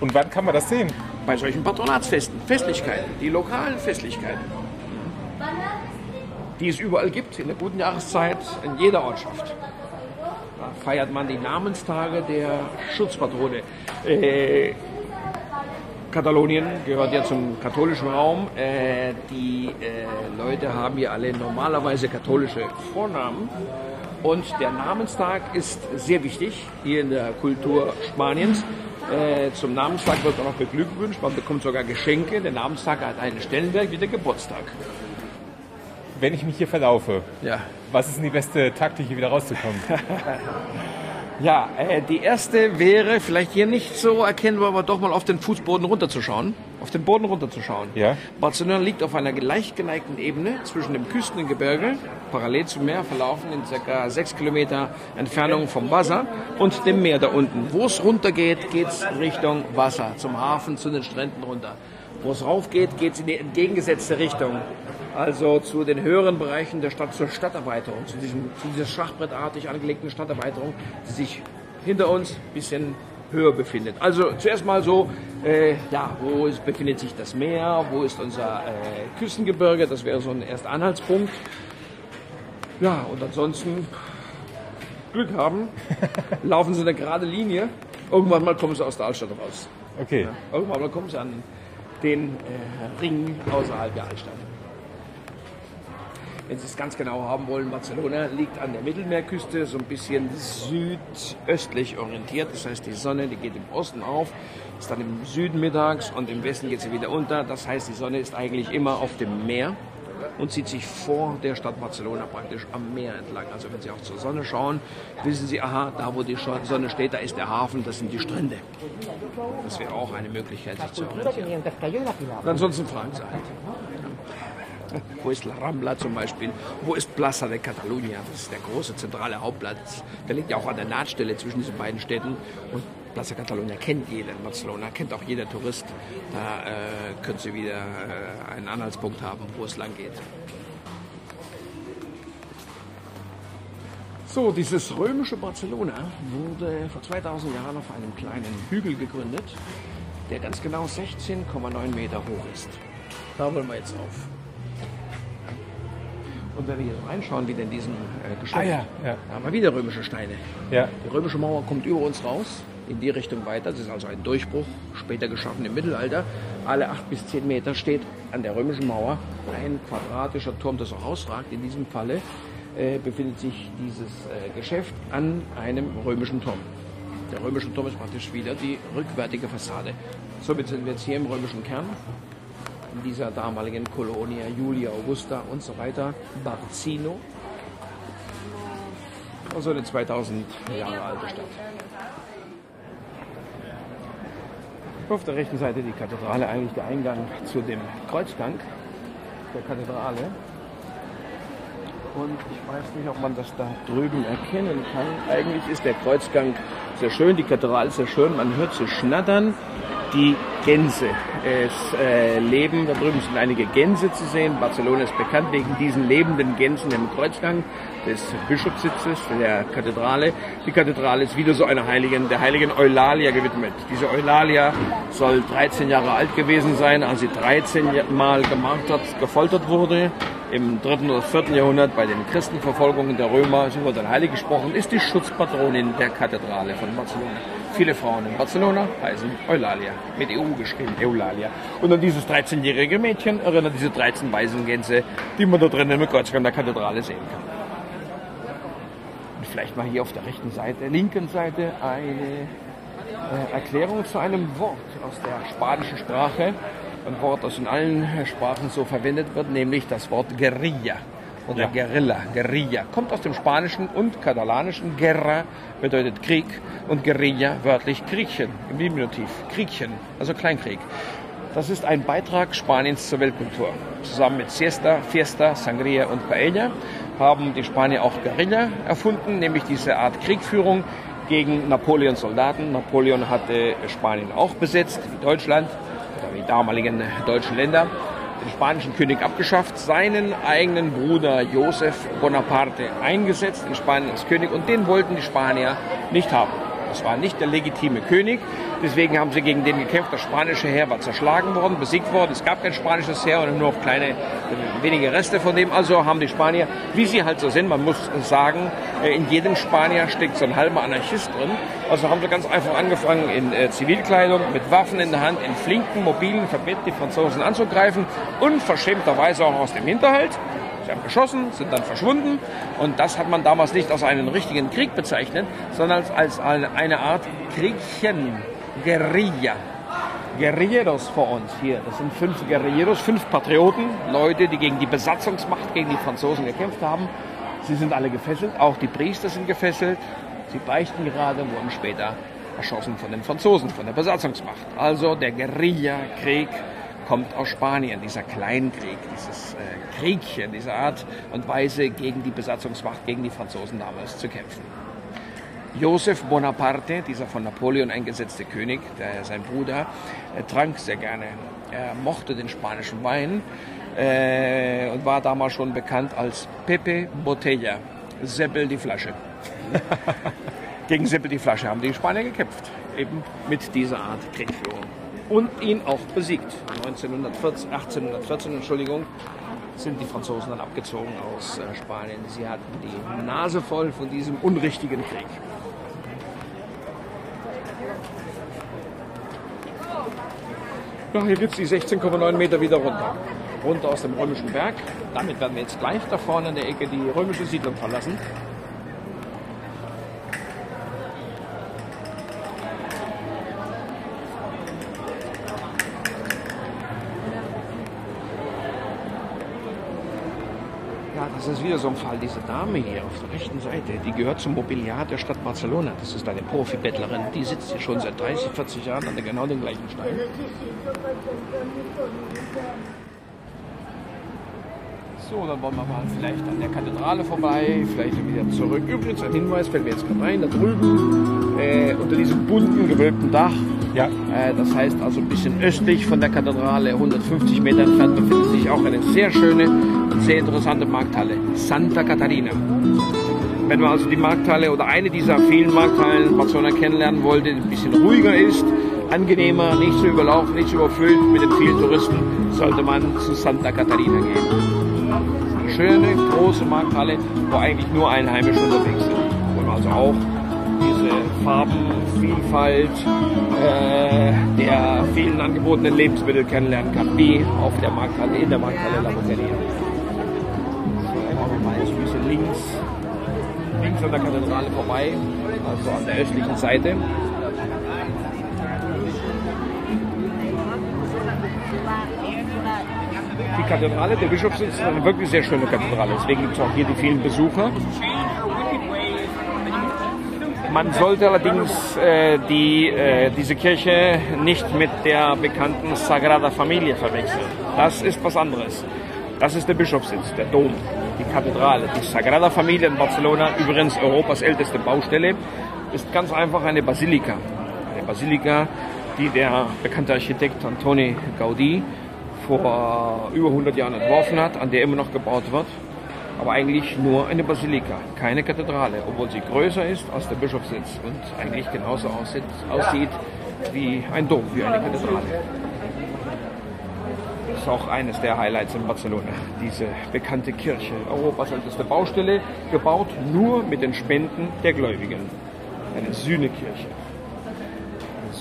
Und wann kann man das sehen? Bei solchen Patronatsfesten, Festlichkeiten, die lokalen Festlichkeiten, die es überall gibt, in der guten Jahreszeit, in jeder Ortschaft. Da feiert man die Namenstage der Schutzpatrone. Äh, Katalonien gehört ja zum katholischen Raum. Äh, die äh, Leute haben hier alle normalerweise katholische Vornamen. Und der Namenstag ist sehr wichtig hier in der Kultur Spaniens. Äh, zum Namenstag wird auch noch beglückwünscht. Man bekommt sogar Geschenke. Der Namenstag hat einen Stellenwert wie der Geburtstag. Wenn ich mich hier verlaufe, Ja. was ist denn die beste Taktik, hier wieder rauszukommen? <laughs> Ja, äh, die erste wäre vielleicht hier nicht so erkennbar, aber doch mal auf den Fußboden runterzuschauen. Auf den Boden runterzuschauen. Ja. Barcelona liegt auf einer leicht geneigten Ebene zwischen dem Küstengebirge, parallel zum Meer verlaufen in ca. 6 Kilometer Entfernung vom Wasser und dem Meer da unten. Wo es runtergeht, geht es Richtung Wasser, zum Hafen, zu den Stränden runter. Wo es raufgeht, geht es in die entgegengesetzte Richtung. Also zu den höheren Bereichen der Stadt, zur Stadterweiterung, zu, diesem, zu dieser schachbrettartig angelegten Stadterweiterung, die sich hinter uns ein bisschen höher befindet. Also zuerst mal so, äh, ja, wo ist, befindet sich das Meer, wo ist unser äh, Küstengebirge, das wäre so ein erster Anhaltspunkt. Ja, und ansonsten Glück haben, <laughs> laufen sie eine gerade Linie, irgendwann mal kommen sie aus der Altstadt raus. Okay. Irgendwann mal kommen sie an den äh, Ring außerhalb der Altstadt. Wenn Sie es ganz genau haben wollen, Barcelona liegt an der Mittelmeerküste, so ein bisschen südöstlich orientiert. Das heißt, die Sonne, die geht im Osten auf, ist dann im Süden mittags und im Westen geht sie wieder unter. Das heißt, die Sonne ist eigentlich immer auf dem Meer und zieht sich vor der Stadt Barcelona praktisch am Meer entlang. Also wenn Sie auch zur Sonne schauen, wissen Sie, aha, da wo die Sonne steht, da ist der Hafen, das sind die Strände. Das wäre auch eine Möglichkeit, sich zu orientieren. Und ansonsten fragen Sie halt. Wo ist La Rambla zum Beispiel? Wo ist Plaza de Catalunya? Das ist der große zentrale Hauptplatz. Der liegt ja auch an der Nahtstelle zwischen diesen beiden Städten. Und Plaza Catalunya kennt jeder in Barcelona, kennt auch jeder Tourist. Da äh, können Sie wieder äh, einen Anhaltspunkt haben, wo es lang geht. So, dieses römische Barcelona wurde vor 2000 Jahren auf einem kleinen Hügel gegründet, der ganz genau 16,9 Meter hoch ist. Da wollen wir jetzt auf. Und wenn wir hier so reinschauen, wie in diesem äh, Geschäft, Ah, ja, ja. da haben wir wieder römische Steine. Ja. Die römische Mauer kommt über uns raus, in die Richtung weiter. Das ist also ein Durchbruch, später geschaffen im Mittelalter. Alle acht bis zehn Meter steht an der römischen Mauer ein quadratischer Turm, das auch rausragt. In diesem Falle äh, befindet sich dieses äh, Geschäft an einem römischen Turm. Der römische Turm ist praktisch wieder die rückwärtige Fassade. Somit sind wir jetzt hier im römischen Kern dieser damaligen Kolonia Julia Augusta und so weiter, Barzino. Also eine 2000 Jahre alte Stadt. Auf der rechten Seite die Kathedrale, eigentlich der Eingang zu dem Kreuzgang der Kathedrale. Und ich weiß nicht, ob man das da drüben erkennen kann. Eigentlich ist der Kreuzgang sehr schön, die Kathedrale sehr schön, man hört sie schnattern. Die Gänse. Es äh, leben, da drüben sind einige Gänse zu sehen. Barcelona ist bekannt wegen diesen lebenden Gänsen im Kreuzgang des Bischofssitzes der Kathedrale. Die Kathedrale ist wieder so einer Heiligen, der heiligen Eulalia gewidmet. Diese Eulalia soll 13 Jahre alt gewesen sein, als sie 13 Mal gemartert, gefoltert wurde. Im 3. oder 4. Jahrhundert bei den Christenverfolgungen der Römer, sie wurde heilig gesprochen, ist die Schutzpatronin der Kathedrale von Barcelona. Viele Frauen in Barcelona heißen Eulalia, mit EU geschrieben, Eulalia. Und an dieses 13-jährige Mädchen erinnert diese 13 Waisengänse, die man da drinnen im Kreuzgang der Kathedrale sehen kann. Und vielleicht mal hier auf der rechten Seite, linken Seite eine äh, Erklärung zu einem Wort aus der spanischen Sprache. Ein Wort, das in allen Sprachen so verwendet wird, nämlich das Wort Guerilla oder Ja. Guerilla, Guerilla. Kommt aus dem Spanischen und Katalanischen. Guerra bedeutet Krieg und Guerilla wörtlich Kriegchen im Diminutiv. Kriegchen, also Kleinkrieg. Das ist ein Beitrag Spaniens zur Weltkultur. Zusammen mit Siesta, Fiesta, Sangria und Paella haben die Spanier auch Guerilla erfunden, nämlich diese Art Kriegführung gegen Napoleons Soldaten. Napoleon hatte Spanien auch besetzt, wie Deutschland oder die damaligen deutschen Länder den spanischen König abgeschafft, seinen eigenen Bruder Josef Bonaparte eingesetzt in Spanien als König und den wollten die Spanier nicht haben. Das war nicht der legitime König, deswegen haben sie gegen den gekämpft. Das spanische Heer war zerschlagen worden, besiegt worden. Es gab kein spanisches Heer und nur noch kleine, äh, wenige Reste von dem. Also haben die Spanier, wie sie halt so sind, man muss sagen, äh, in jedem Spanier steckt so ein halber Anarchist drin. Also haben sie ganz einfach angefangen in äh, Zivilkleidung, mit Waffen in der Hand, in flinken, mobilen Verbett die Franzosen anzugreifen, unverschämterweise auch aus dem Hinterhalt. Sie haben geschossen, sind dann verschwunden und das hat man damals nicht als einen richtigen Krieg bezeichnet, sondern als, eine Art Kriegchen, Guerilla. Guerilleros vor uns hier, das sind fünf Guerilleros, fünf Patrioten, Leute, die gegen die Besatzungsmacht, gegen die Franzosen gekämpft haben. Sie sind alle gefesselt, auch die Priester sind gefesselt. Sie beichten gerade, wurden später erschossen von den Franzosen, von der Besatzungsmacht. Also der Guerillakrieg kommt aus Spanien, dieser Kleinkrieg, dieses äh, Kriegchen, diese Art und Weise gegen die Besatzungsmacht, gegen die Franzosen damals zu kämpfen. Joseph Bonaparte, dieser von Napoleon eingesetzte König, der, sein Bruder, er trank sehr gerne. Er mochte den spanischen Wein äh, und war damals schon bekannt als Pepe Botella, Seppel die Flasche. <laughs> Gegen Seppel die Flasche haben die Spanier gekämpft, eben mit dieser Art Kriegführung. Und ihn auch besiegt. 1914, 1814, Entschuldigung, sind die Franzosen dann abgezogen aus äh, Spanien. Sie hatten die Nase voll von diesem unrichtigen Krieg. Ja, hier gibt es die 16,9 Meter wieder runter. Runter aus dem römischen Berg. Damit werden wir jetzt gleich da vorne in der Ecke die römische Siedlung verlassen. Ja, das ist wieder so ein Fall. Diese Dame hier auf der rechten Seite, die gehört zum Mobiliar der Stadt Barcelona. Das ist eine Profi-Bettlerin. Die sitzt hier schon seit 30, 40 Jahren an genau dem gleichen Stein. So, dann wollen wir mal vielleicht an der Kathedrale vorbei, vielleicht wieder zurück. Übrigens ein Hinweis, fällt mir jetzt gerade rein, da drüben äh, unter diesem bunten, gewölbten Dach. Ja. Äh, das heißt also ein bisschen östlich von der Kathedrale, 150 Meter entfernt, befindet sich auch eine sehr schöne und sehr interessante Markthalle, Santa Catarina. Wenn man also die Markthalle oder eine dieser vielen Markthallen in Barcelona kennenlernen wollte, die ein bisschen ruhiger ist, angenehmer, nicht so überlaufen, nicht so überfüllt mit den vielen Touristen, sollte man zu Santa Catarina gehen. Schöne, große Markthalle, wo eigentlich nur Einheimische unterwegs sind. Man also auch diese Farbenvielfalt äh, der vielen angebotenen Lebensmittel kennenlernen kann, wie auf der Markthalle, in der Markthalle La. So, mal bisschen links, links an der Kathedrale vorbei, also an der östlichen Seite. Kathedrale, der Bischofssitz, ist eine wirklich sehr schöne Kathedrale. Deswegen gibt es auch hier die vielen Besucher. Man sollte allerdings äh, die, äh, diese Kirche nicht mit der bekannten Sagrada Familia verwechseln. Das ist was anderes. Das ist der Bischofssitz, der Dom, die Kathedrale. Die Sagrada Familia in Barcelona, übrigens Europas älteste Baustelle, ist ganz einfach eine Basilika. Eine Basilika die der bekannte Architekt Antoni Gaudí vor über 100 Jahren entworfen hat, an der immer noch gebaut wird. Aber eigentlich nur eine Basilika, keine Kathedrale, obwohl sie größer ist als der Bischofssitz und eigentlich genauso aussieht, aussieht wie ein Dom, wie eine Kathedrale. Das ist auch eines der Highlights in Barcelona, diese bekannte Kirche. Europas älteste Baustelle, gebaut nur mit den Spenden der Gläubigen. Eine Sühnekirche.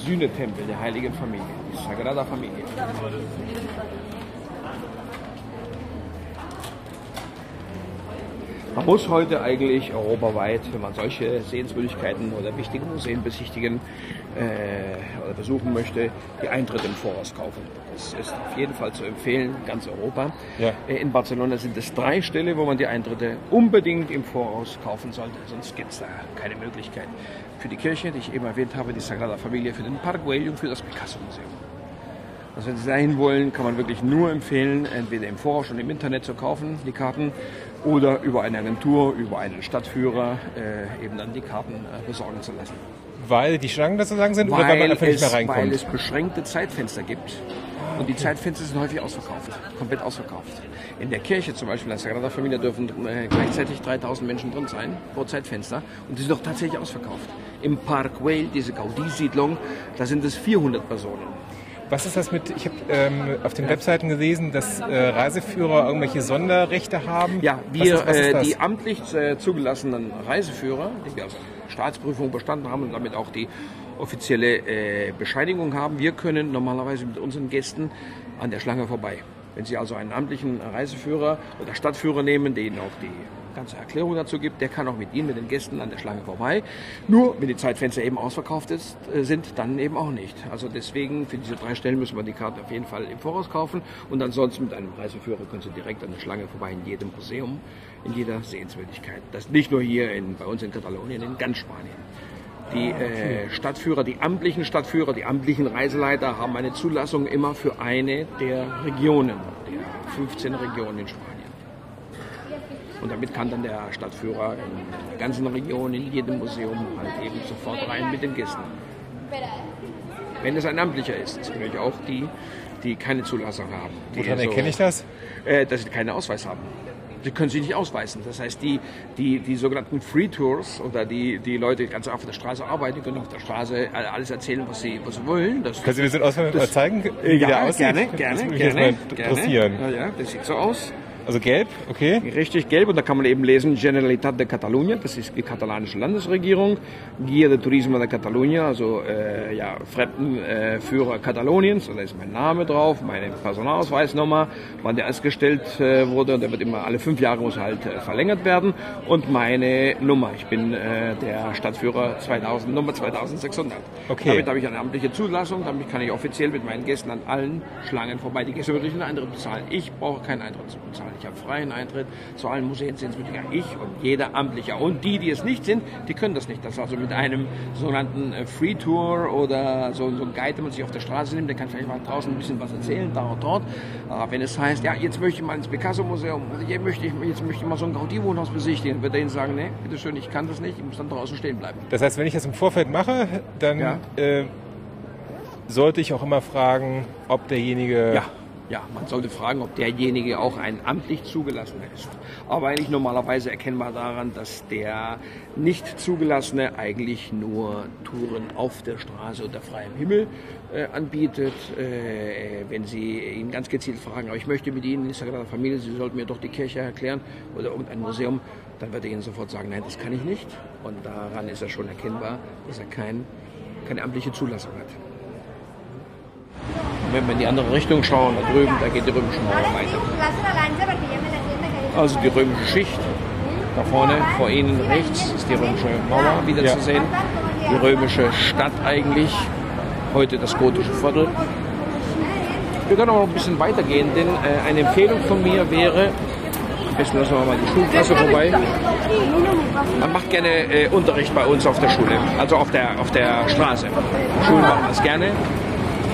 Sühnetempel der heiligen Familie, die Sagrada Familia. Man muss heute eigentlich europaweit, wenn man solche Sehenswürdigkeiten oder wichtige Museen besichtigen äh, oder besuchen möchte, die Eintritte im Voraus kaufen. Das ist auf jeden Fall zu empfehlen, ganz Europa. Ja. Äh, In Barcelona sind es drei Stellen, wo man die Eintritte unbedingt im Voraus kaufen sollte, sonst gibt es da keine Möglichkeit. Für die Kirche, die ich eben erwähnt habe, die Sagrada Familia, für den Güell und für das Picasso-Museum. Also wenn Sie dahin wollen, kann man wirklich nur empfehlen, entweder im Voraus schon im Internet zu kaufen, die Karten, oder über eine Agentur, über einen Stadtführer äh, eben dann die Karten äh, besorgen zu lassen. Weil die Schlangen da so lang sind oder weil man einfach nicht es, mehr weil reinkommt? es beschränkte Zeitfenster gibt. Und die Zeitfenster sind häufig ausverkauft, komplett ausverkauft. In der Kirche zum Beispiel, in der Sagrada Familia, dürfen äh, gleichzeitig 3000 Menschen drin sein, pro Zeitfenster. Und die sind doch tatsächlich ausverkauft. Im Park Güell, diese Gaudí-Siedlung, da sind es 400 Personen. Was ist das mit, ich habe ähm, auf den Webseiten gelesen, dass äh, Reiseführer irgendwelche Sonderrechte haben? Ja, Was wir, ist- was ist äh, die amtlich äh, zugelassenen Reiseführer, die wir also Staatsprüfung bestanden haben und damit auch die offizielle äh, Bescheinigung haben, wir können normalerweise mit unseren Gästen an der Schlange vorbei. Wenn Sie also einen amtlichen Reiseführer oder Stadtführer nehmen, der Ihnen auch die ganze Erklärung dazu gibt, der kann auch mit Ihnen, mit den Gästen an der Schlange vorbei. Nur, wenn die Zeitfenster eben ausverkauft ist, äh, sind, dann eben auch nicht. Also deswegen, für diese drei Stellen müssen wir die Karte auf jeden Fall im Voraus kaufen. Und ansonsten mit einem Reiseführer können Sie direkt an der Schlange vorbei in jedem Museum, in jeder Sehenswürdigkeit. Das nicht nur hier in, bei uns in Katalonien, in ganz Spanien. Die äh, Stadtführer, die amtlichen Stadtführer, die amtlichen Reiseleiter haben eine Zulassung immer für eine der Regionen, der 15 Regionen in Spanien. Und damit kann dann der Stadtführer in der ganzen Region, in jedem Museum halt eben sofort rein mit den Gästen. Wenn es ein amtlicher ist, natürlich auch die, die keine Zulassung haben. Woran so- erkenne ich das? äh, dass sie keinen Ausweis haben. Sie können sich nicht ausweisen. Das heißt, die, die, die sogenannten Free Tours oder die, die Leute, die ganz auf der Straße arbeiten, können auf der Straße alles erzählen, was sie, was sie wollen. Das, Können Sie mir das Ausweis mal zeigen, wie ja, der aussieht? gerne, das gerne, würde mich gerne, jetzt mal gerne. interessieren. Ja, ja, das sieht so aus. Also gelb, okay. Richtig gelb und da kann man eben lesen Generalitat de Catalunya, das ist die katalanische Landesregierung, Guia de Turismo de Catalunya, also äh, ja, Fremdenführer Kataloniens, und da ist mein Name drauf, meine Personalausweisnummer, wann der ausgestellt äh, wurde und der wird immer alle fünf Jahre muss halt äh, verlängert werden und meine Nummer, ich bin äh, der Stadtführer 2000, Nummer 2600. Okay. Damit habe ich eine amtliche Zulassung, damit kann ich offiziell mit meinen Gästen an allen Schlangen vorbei. Die Gäste würden einen Eintritt bezahlen. Ich brauche keinen Eintritt zu bezahlen. Ich habe freien Eintritt zu allen Museen, Sehenswürdigen. Ich und jeder Amtliche. Und die, die es nicht sind, die können das nicht. Das ist also mit einem sogenannten äh, Free Tour oder so, so ein Guide, den man sich auf der Straße nimmt, der kann vielleicht mal draußen ein bisschen was erzählen, da und dort. Aber wenn es heißt, ja, jetzt möchte ich mal ins Picasso-Museum oder jetzt möchte ich, jetzt möchte ich mal so ein Gaudí-Wohnhaus besichtigen, wird er ihnen sagen, nee, bitteschön, ich kann das nicht, ich muss dann draußen stehen bleiben. Das heißt, wenn ich das im Vorfeld mache, dann Ja. äh, sollte ich auch immer fragen, ob derjenige... Ja, ja, man sollte fragen, ob derjenige auch ein amtlich zugelassener ist. Aber eigentlich normalerweise erkennbar daran, dass der nicht zugelassene eigentlich nur Touren auf der Straße unter freiem Himmel äh, anbietet. Äh, wenn Sie ihn ganz gezielt fragen, aber ich möchte mit Ihnen in die Sagrada Familie, Sie sollten mir doch die Kirche erklären oder irgendein Museum, dann wird er Ihnen sofort sagen, nein, das kann ich nicht. Und daran ist er schon erkennbar, dass er kein, keine amtliche Zulassung hat. Wenn wir in die andere Richtung schauen, da drüben, da geht die römische Mauer weiter. Also die römische Schicht. Da vorne, vor Ihnen rechts, ist die römische Mauer wieder Ja. zu sehen. Die römische Stadt eigentlich. Heute das gotische Viertel. Wir können aber noch ein bisschen weitergehen, denn äh, eine Empfehlung von mir wäre, am besten lassen wir mal die Schulklasse vorbei. Man macht gerne äh, Unterricht bei uns auf der Schule, also auf der, auf der Straße. Schulen machen das gerne.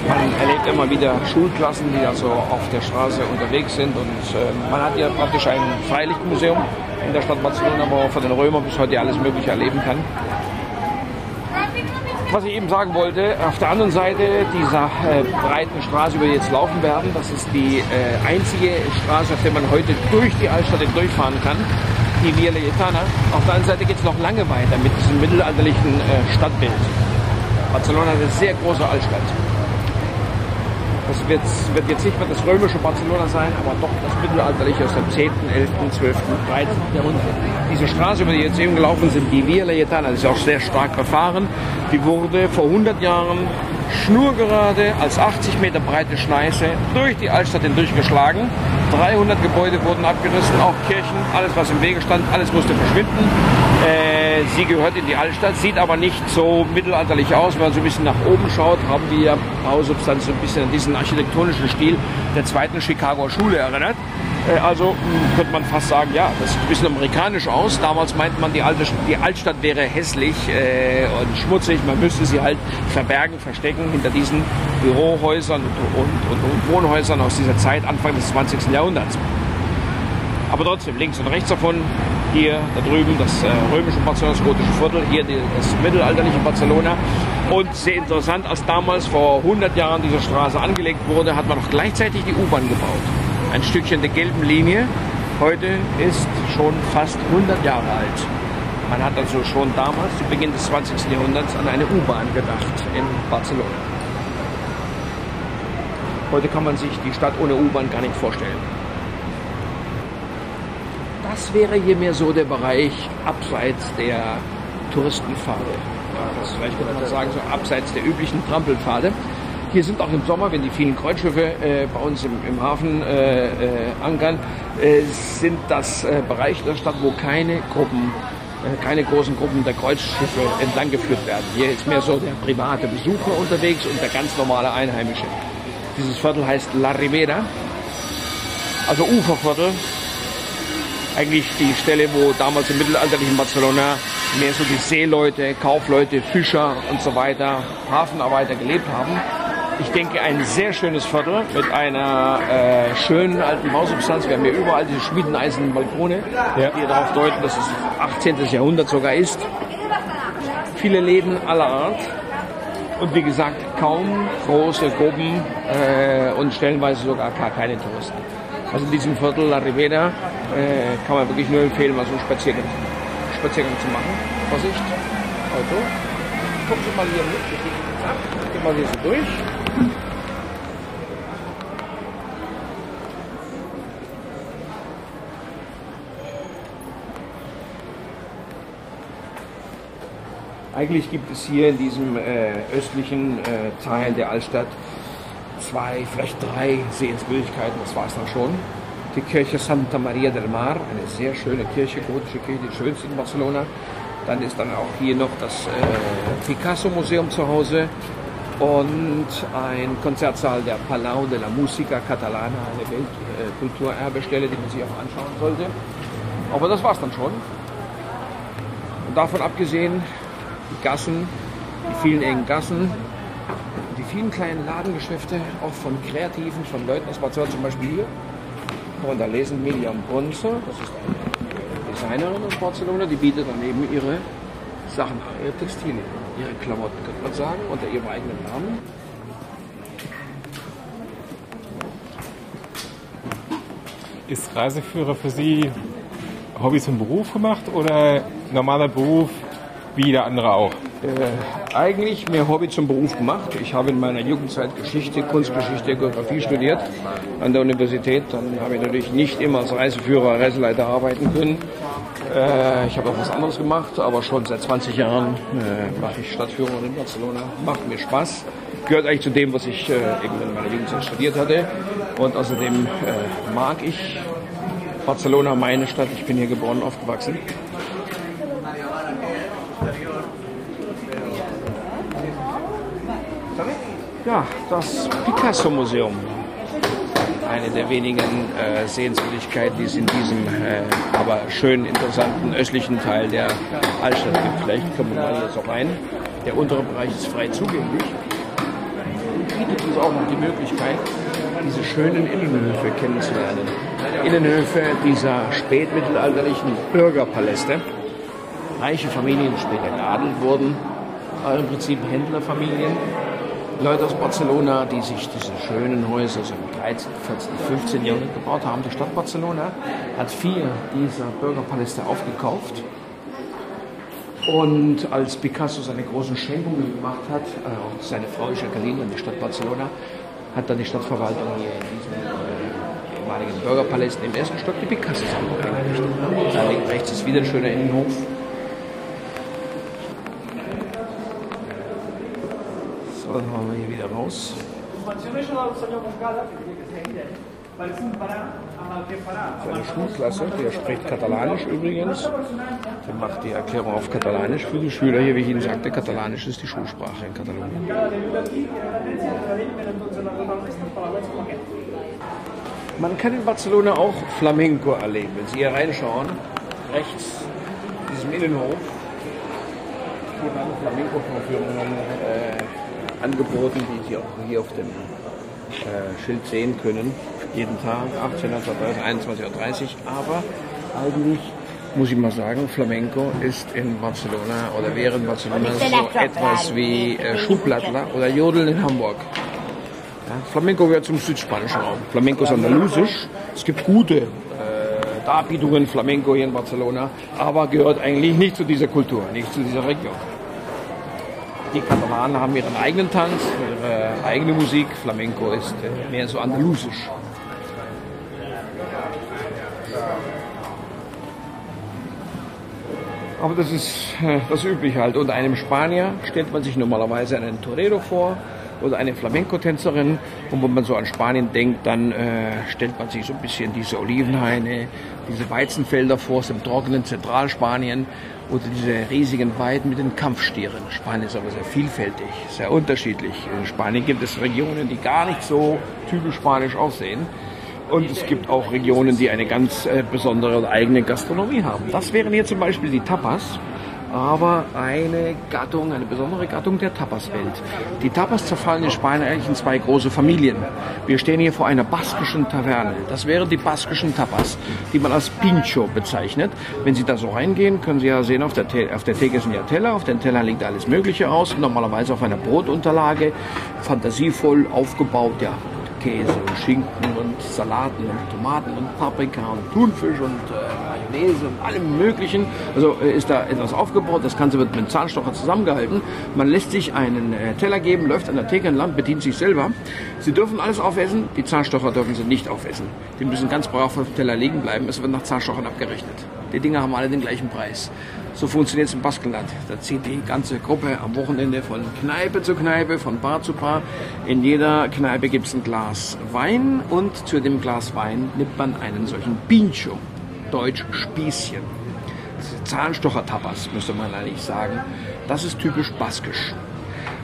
Man erlebt immer wieder Schulklassen, die also auf der Straße unterwegs sind und äh, man hat ja praktisch ein Freilichtmuseum in der Stadt Barcelona, wo man von den Römern bis heute alles Mögliche erleben kann. Was ich eben sagen wollte, auf der anderen Seite dieser äh, breiten Straße, über die wir jetzt laufen werden, das ist die äh, einzige Straße, auf der man heute durch die Altstadt durchfahren kann, die Via Layetana. Auf der anderen Seite geht es noch lange weiter mit diesem mittelalterlichen äh, Stadtbild. Barcelona ist eine sehr große Altstadt. Das wird, wird, jetzt nicht mehr das römische Barcelona sein, aber doch das mittelalterliche aus dem 10., 11., 12., 13. Jahrhundert. Diese Straße, über die jetzt eben gelaufen sind, die Via Layetana, die ist auch sehr stark befahren. Die wurde vor 100 Jahren schnurgerade als 80 Meter breite Schneise durch die Altstadt hindurchgeschlagen. 300 Gebäude wurden abgerissen, auch Kirchen, alles was im Wege stand, alles musste verschwinden. Äh, sie gehört in die Altstadt, sieht aber nicht so mittelalterlich aus. Wenn man so ein bisschen nach oben schaut, haben wir Bausubstanz so ein bisschen an diesen architektonischen Stil der zweiten Chicagoer Schule erinnert. Äh, also mh, könnte man fast sagen, ja, das sieht ein bisschen amerikanisch aus. Damals meinte man, die, alte, die Altstadt wäre hässlich äh, und schmutzig. Man müsste sie halt verbergen, verstecken hinter diesen Bürohäusern und, und, und Wohnhäusern aus dieser Zeit, Anfang des 20. Jahrhunderts. Aber trotzdem, links und rechts davon, hier, da drüben, das äh, römische Barcelona, das gotische Viertel, hier das mittelalterliche Barcelona. Und sehr interessant, als damals vor 100 Jahren diese Straße angelegt wurde, hat man auch gleichzeitig die U-Bahn gebaut. Ein Stückchen der gelben Linie. Heute ist schon fast 100 Jahre alt. Man hat also schon damals, zu Beginn des 20. Jahrhunderts, an eine U-Bahn gedacht in Barcelona. Heute kann man sich die Stadt ohne U-Bahn gar nicht vorstellen. Das wäre hier mehr so der Bereich abseits der Touristenpfade. Vielleicht könnte man sagen, so abseits der üblichen Trampelpfade. Hier sind auch im Sommer, wenn die vielen Kreuzschiffe äh, bei uns im, im Hafen äh, äh, ankern, äh, sind das äh, Bereiche der Stadt, wo keine Gruppen, äh, keine großen Gruppen der Kreuzschiffe entlang geführt werden. Hier ist mehr so der private Besucher unterwegs und der ganz normale Einheimische. Dieses Viertel heißt La Ribera, also Uferviertel. Eigentlich die Stelle, wo damals im mittelalterlichen Barcelona mehr so die Seeleute, Kaufleute, Fischer und so weiter, Hafenarbeiter gelebt haben. Ich denke, ein sehr schönes Viertel mit einer äh, schönen alten Bausubstanz. Wir haben hier überall diese schmiedeneisernen Balkone, Ja. die darauf deuten, dass es 18. Jahrhundert sogar ist. Viele Läden aller Art. Und wie gesagt, kaum große Gruppen äh, und stellenweise sogar gar keine Touristen. Also in diesem Viertel La Ribera äh, kann man wirklich nur empfehlen, mal so einen Spaziergang, Spaziergang zu machen. Vorsicht, Auto. Gucken Sie mal hier mit, wir gehen jetzt ab. Gehen mal hier so durch. Eigentlich gibt es hier in diesem äh, östlichen äh, Teil der Altstadt zwei, vielleicht drei Sehenswürdigkeiten, das war es dann schon. Die Kirche Santa Maria del Mar, eine sehr schöne Kirche, gotische Kirche, die schönste in Barcelona. Dann ist dann auch hier noch das äh, Picasso-Museum zu Hause und ein Konzertsaal der Palau de la Música Catalana, eine Weltkulturerbestelle, die man sich auch anschauen sollte. Aber das war's dann schon. Und davon abgesehen, die Gassen, die vielen engen Gassen, vielen kleinen Ladengeschäfte, auch von Kreativen, von Leuten aus Barcelona, zum Beispiel hier. Man da lesen, Miriam Bonzo, das ist eine Designerin aus Barcelona, die bietet dann eben ihre Sachen ihre Textilien, ihre Klamotten, könnte man sagen, unter ihrem eigenen Namen. Ist Reiseführer für Sie Hobby zum Beruf gemacht oder normaler Beruf wie jeder andere auch? Äh, eigentlich mehr Hobby zum Beruf gemacht. Ich habe in meiner Jugendzeit Geschichte, Kunstgeschichte, Geografie studiert an der Universität. Dann habe ich natürlich nicht immer als Reiseführer, Reiseleiter arbeiten können. Äh, ich habe auch was anderes gemacht, aber schon seit 20 Jahren äh, mache ich Stadtführung in Barcelona. Macht mir Spaß. Gehört eigentlich zu dem, was ich äh, eben in meiner Jugendzeit studiert hatte. Und außerdem äh, mag ich Barcelona, meine Stadt. Ich bin hier geboren, aufgewachsen. Ja, das Picasso-Museum. Eine der wenigen äh, Sehenswürdigkeiten, die es in diesem äh, aber schön interessanten östlichen Teil der Altstadt gibt. Vielleicht kommen wir mal hier so rein. Der untere Bereich ist frei zugänglich. Bietet uns auch noch die Möglichkeit, diese schönen Innenhöfe kennenzulernen. Innenhöfe dieser spätmittelalterlichen Bürgerpaläste. Reiche Familien, später geadelt wurden, äh, im Prinzip Händlerfamilien. Leute aus Barcelona, die sich diese schönen Häuser so im 13., 14., 15. Jahrhundert gebaut haben. Die Stadt Barcelona hat vier dieser Bürgerpaläste aufgekauft. Und als Picasso seine großen Schenkungen gemacht hat, äh, seine Frau Jacqueline an die Stadt Barcelona, hat dann die Stadtverwaltung hier in diesem äh, ehemaligen Bürgerpalast im ersten Stock die Picasso-Sammlung eingerichtet. Da rechts ist wieder ein schöner Innenhof. Dann haben wir hier wieder raus. Seine Schulklasse, der spricht Katalanisch übrigens. Der macht die Erklärung auf Katalanisch für die Schüler hier, wie ich Ihnen sagte. Katalanisch ist die Schulsprache in Katalonien. Man kann in Barcelona auch Flamenco erleben. Wenn Sie hier reinschauen, rechts in diesem Innenhof, hier werden Flamenco-Vorführungen äh, angeboten, die Sie auch hier auf dem äh, Schild sehen können. Jeden Tag, 18, 21.30 Uhr. Aber eigentlich muss ich mal sagen, Flamenco ist in Barcelona oder wäre in Barcelona so etwas wie äh, Schuhplattler oder Jodeln in Hamburg. Ja, Flamenco gehört zum südspanischen Raum. Flamenco ist andalusisch. Es gibt gute äh, Darbietungen Flamenco hier in Barcelona, aber gehört eigentlich nicht zu dieser Kultur, nicht zu dieser Region. Die Katalanen haben ihren eigenen Tanz, ihre eigene Musik. Flamenco ist äh, mehr so andalusisch. Aber das ist äh, das Übliche halt. Unter einem Spanier stellt man sich normalerweise einen Torero vor oder eine Flamenco-Tänzerin. Und wenn man so an Spanien denkt, dann äh, stellt man sich so ein bisschen diese Olivenhaine, diese Weizenfelder vor dem trockenen Zentralspanien oder diese riesigen Weiden mit den Kampfstieren. Spanien ist aber sehr vielfältig, sehr unterschiedlich. In Spanien gibt es Regionen, die gar nicht so typisch spanisch aussehen. Und es gibt auch Regionen, die eine ganz äh, besondere und eigene Gastronomie haben. Das wären hier zum Beispiel die Tapas, aber eine Gattung, eine besondere Gattung der Tapas-Welt. Die Tapas zerfallen in Spanien eigentlich in zwei große Familien. Wir stehen hier vor einer baskischen Taverne. Das wären die baskischen Tapas, die man als Pincho bezeichnet. Wenn Sie da so reingehen, können Sie ja sehen, auf der, auf der Theke sind ja Teller, auf den Tellern liegt alles Mögliche aus, normalerweise auf einer Brotunterlage, fantasievoll aufgebaut, ja, Käse und Schinken und Salaten und Tomaten und Paprika und Thunfisch und äh, Und allem Möglichen. Also äh, ist da etwas aufgebaut. Das Ganze wird mit Zahnstocher zusammengehalten. Man lässt sich einen äh, Teller geben, läuft an der Theke entlang, bedient sich selber. Sie dürfen alles aufessen, die Zahnstocher dürfen Sie nicht aufessen. Die müssen ganz brav auf dem Teller liegen bleiben. Es wird nach Zahnstochern abgerechnet. Die Dinger haben alle den gleichen Preis. So funktioniert es im Baskenland. Da zieht die ganze Gruppe am Wochenende von Kneipe zu Kneipe, von Bar zu Bar. In jeder Kneipe gibt es ein Glas Wein und zu dem Glas Wein nimmt man einen solchen Pincho, deutsch Spießchen. Zahnstocher-Tapas, müsste man eigentlich sagen. Das ist typisch baskisch.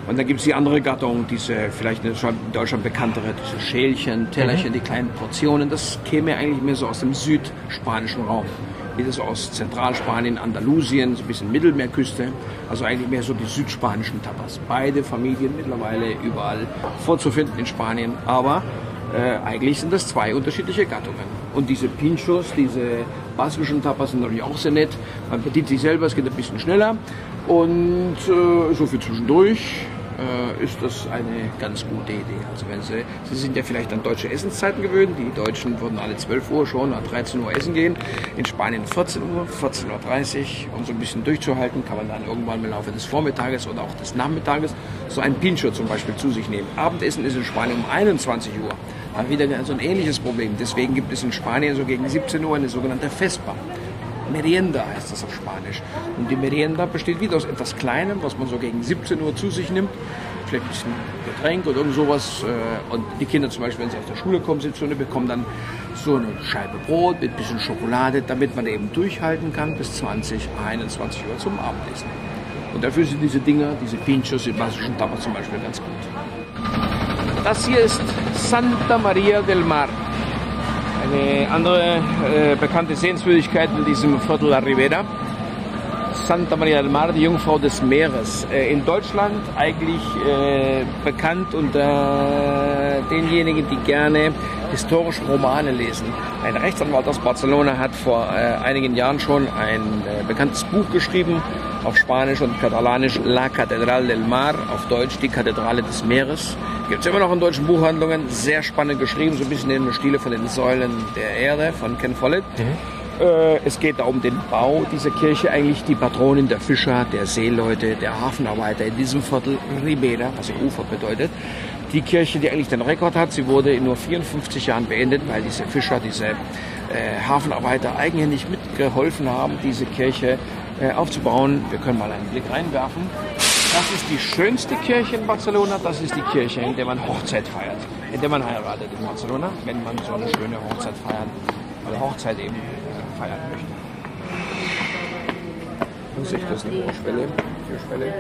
Und dann gibt es die andere Gattung, diese vielleicht in Deutschland bekanntere, diese Schälchen, Tellerchen, die kleinen Portionen. Das käme eigentlich mehr so aus dem südspanischen Raum wie das aus Zentralspanien, Andalusien, so ein bisschen Mittelmeerküste. Also eigentlich mehr so die südspanischen Tapas. Beide Familien mittlerweile überall vorzufinden in Spanien. Aber äh, eigentlich sind das zwei unterschiedliche Gattungen. Und diese Pinchos, diese baskischen Tapas sind natürlich auch sehr nett. Man bedient sich selber, es geht ein bisschen schneller. Und äh, so viel zwischendurch äh, ist das eine ganz gute Idee. Also wenn Sie, Sie sind ja vielleicht an deutsche Essenszeiten gewöhnt, die Deutschen würden alle 12 Uhr schon, ab 13 Uhr essen gehen, in Spanien 14 Uhr, 14.30 Uhr, um so ein bisschen durchzuhalten, kann man dann irgendwann im Laufe des Vormittages oder auch des Nachmittages so ein Pincho zum Beispiel zu sich nehmen. Abendessen ist in Spanien um 21 Uhr. Dann wieder so ein ähnliches Problem. Deswegen gibt es in Spanien so gegen 17 Uhr eine sogenannte Vespa. Merienda heißt das auf Spanisch. Und die Merienda besteht wieder aus etwas Kleinem, was man so gegen 17 Uhr zu sich nimmt. Vielleicht ein bisschen Getränk oder irgend sowas. Äh, und die Kinder zum Beispiel, wenn sie aus der Schule kommen, 17 Uhr, bekommen dann so eine Scheibe Brot mit ein bisschen Schokolade, damit man eben durchhalten kann bis 20, 21 Uhr zum Abendessen. Und dafür sind diese Dinger, diese Pinchos in basischen Tapas zum Beispiel ganz gut. Das hier ist Santa Maria del Mar. Eine andere äh, bekannte Sehenswürdigkeit in diesem Viertel La Ribera. Santa Maria del Mar, die Jungfrau des Meeres. Äh, in Deutschland eigentlich äh, bekannt unter denjenigen, die gerne historische Romane lesen. Ein Rechtsanwalt aus Barcelona hat vor äh, einigen Jahren schon ein äh, bekanntes Buch geschrieben, auf Spanisch und Katalanisch La Catedral del Mar, auf Deutsch die Kathedrale des Meeres. Gibt es immer noch in deutschen Buchhandlungen, sehr spannend geschrieben, so ein bisschen in dem Stile von den Säulen der Erde von Ken Follett. Mhm. Äh, es geht da um den Bau dieser Kirche, eigentlich die Patronin der Fischer, der Seeleute, der Hafenarbeiter in diesem Viertel Ribera, was Ufer bedeutet die Kirche, die eigentlich den Rekord hat. Sie wurde in nur 54 Jahren beendet, weil diese Fischer, diese äh, Hafenarbeiter eigenhändig mitgeholfen haben, diese Kirche äh, aufzubauen. Wir können mal einen Blick reinwerfen. Das ist die schönste Kirche in Barcelona. Das ist die Kirche, in der man Hochzeit feiert, in der man heiratet in Barcelona, wenn man so eine schöne Hochzeit feiern, oder Hochzeit eben äh, feiern möchte. Vorsicht, das ist eine Türschwelle. Türschwelle.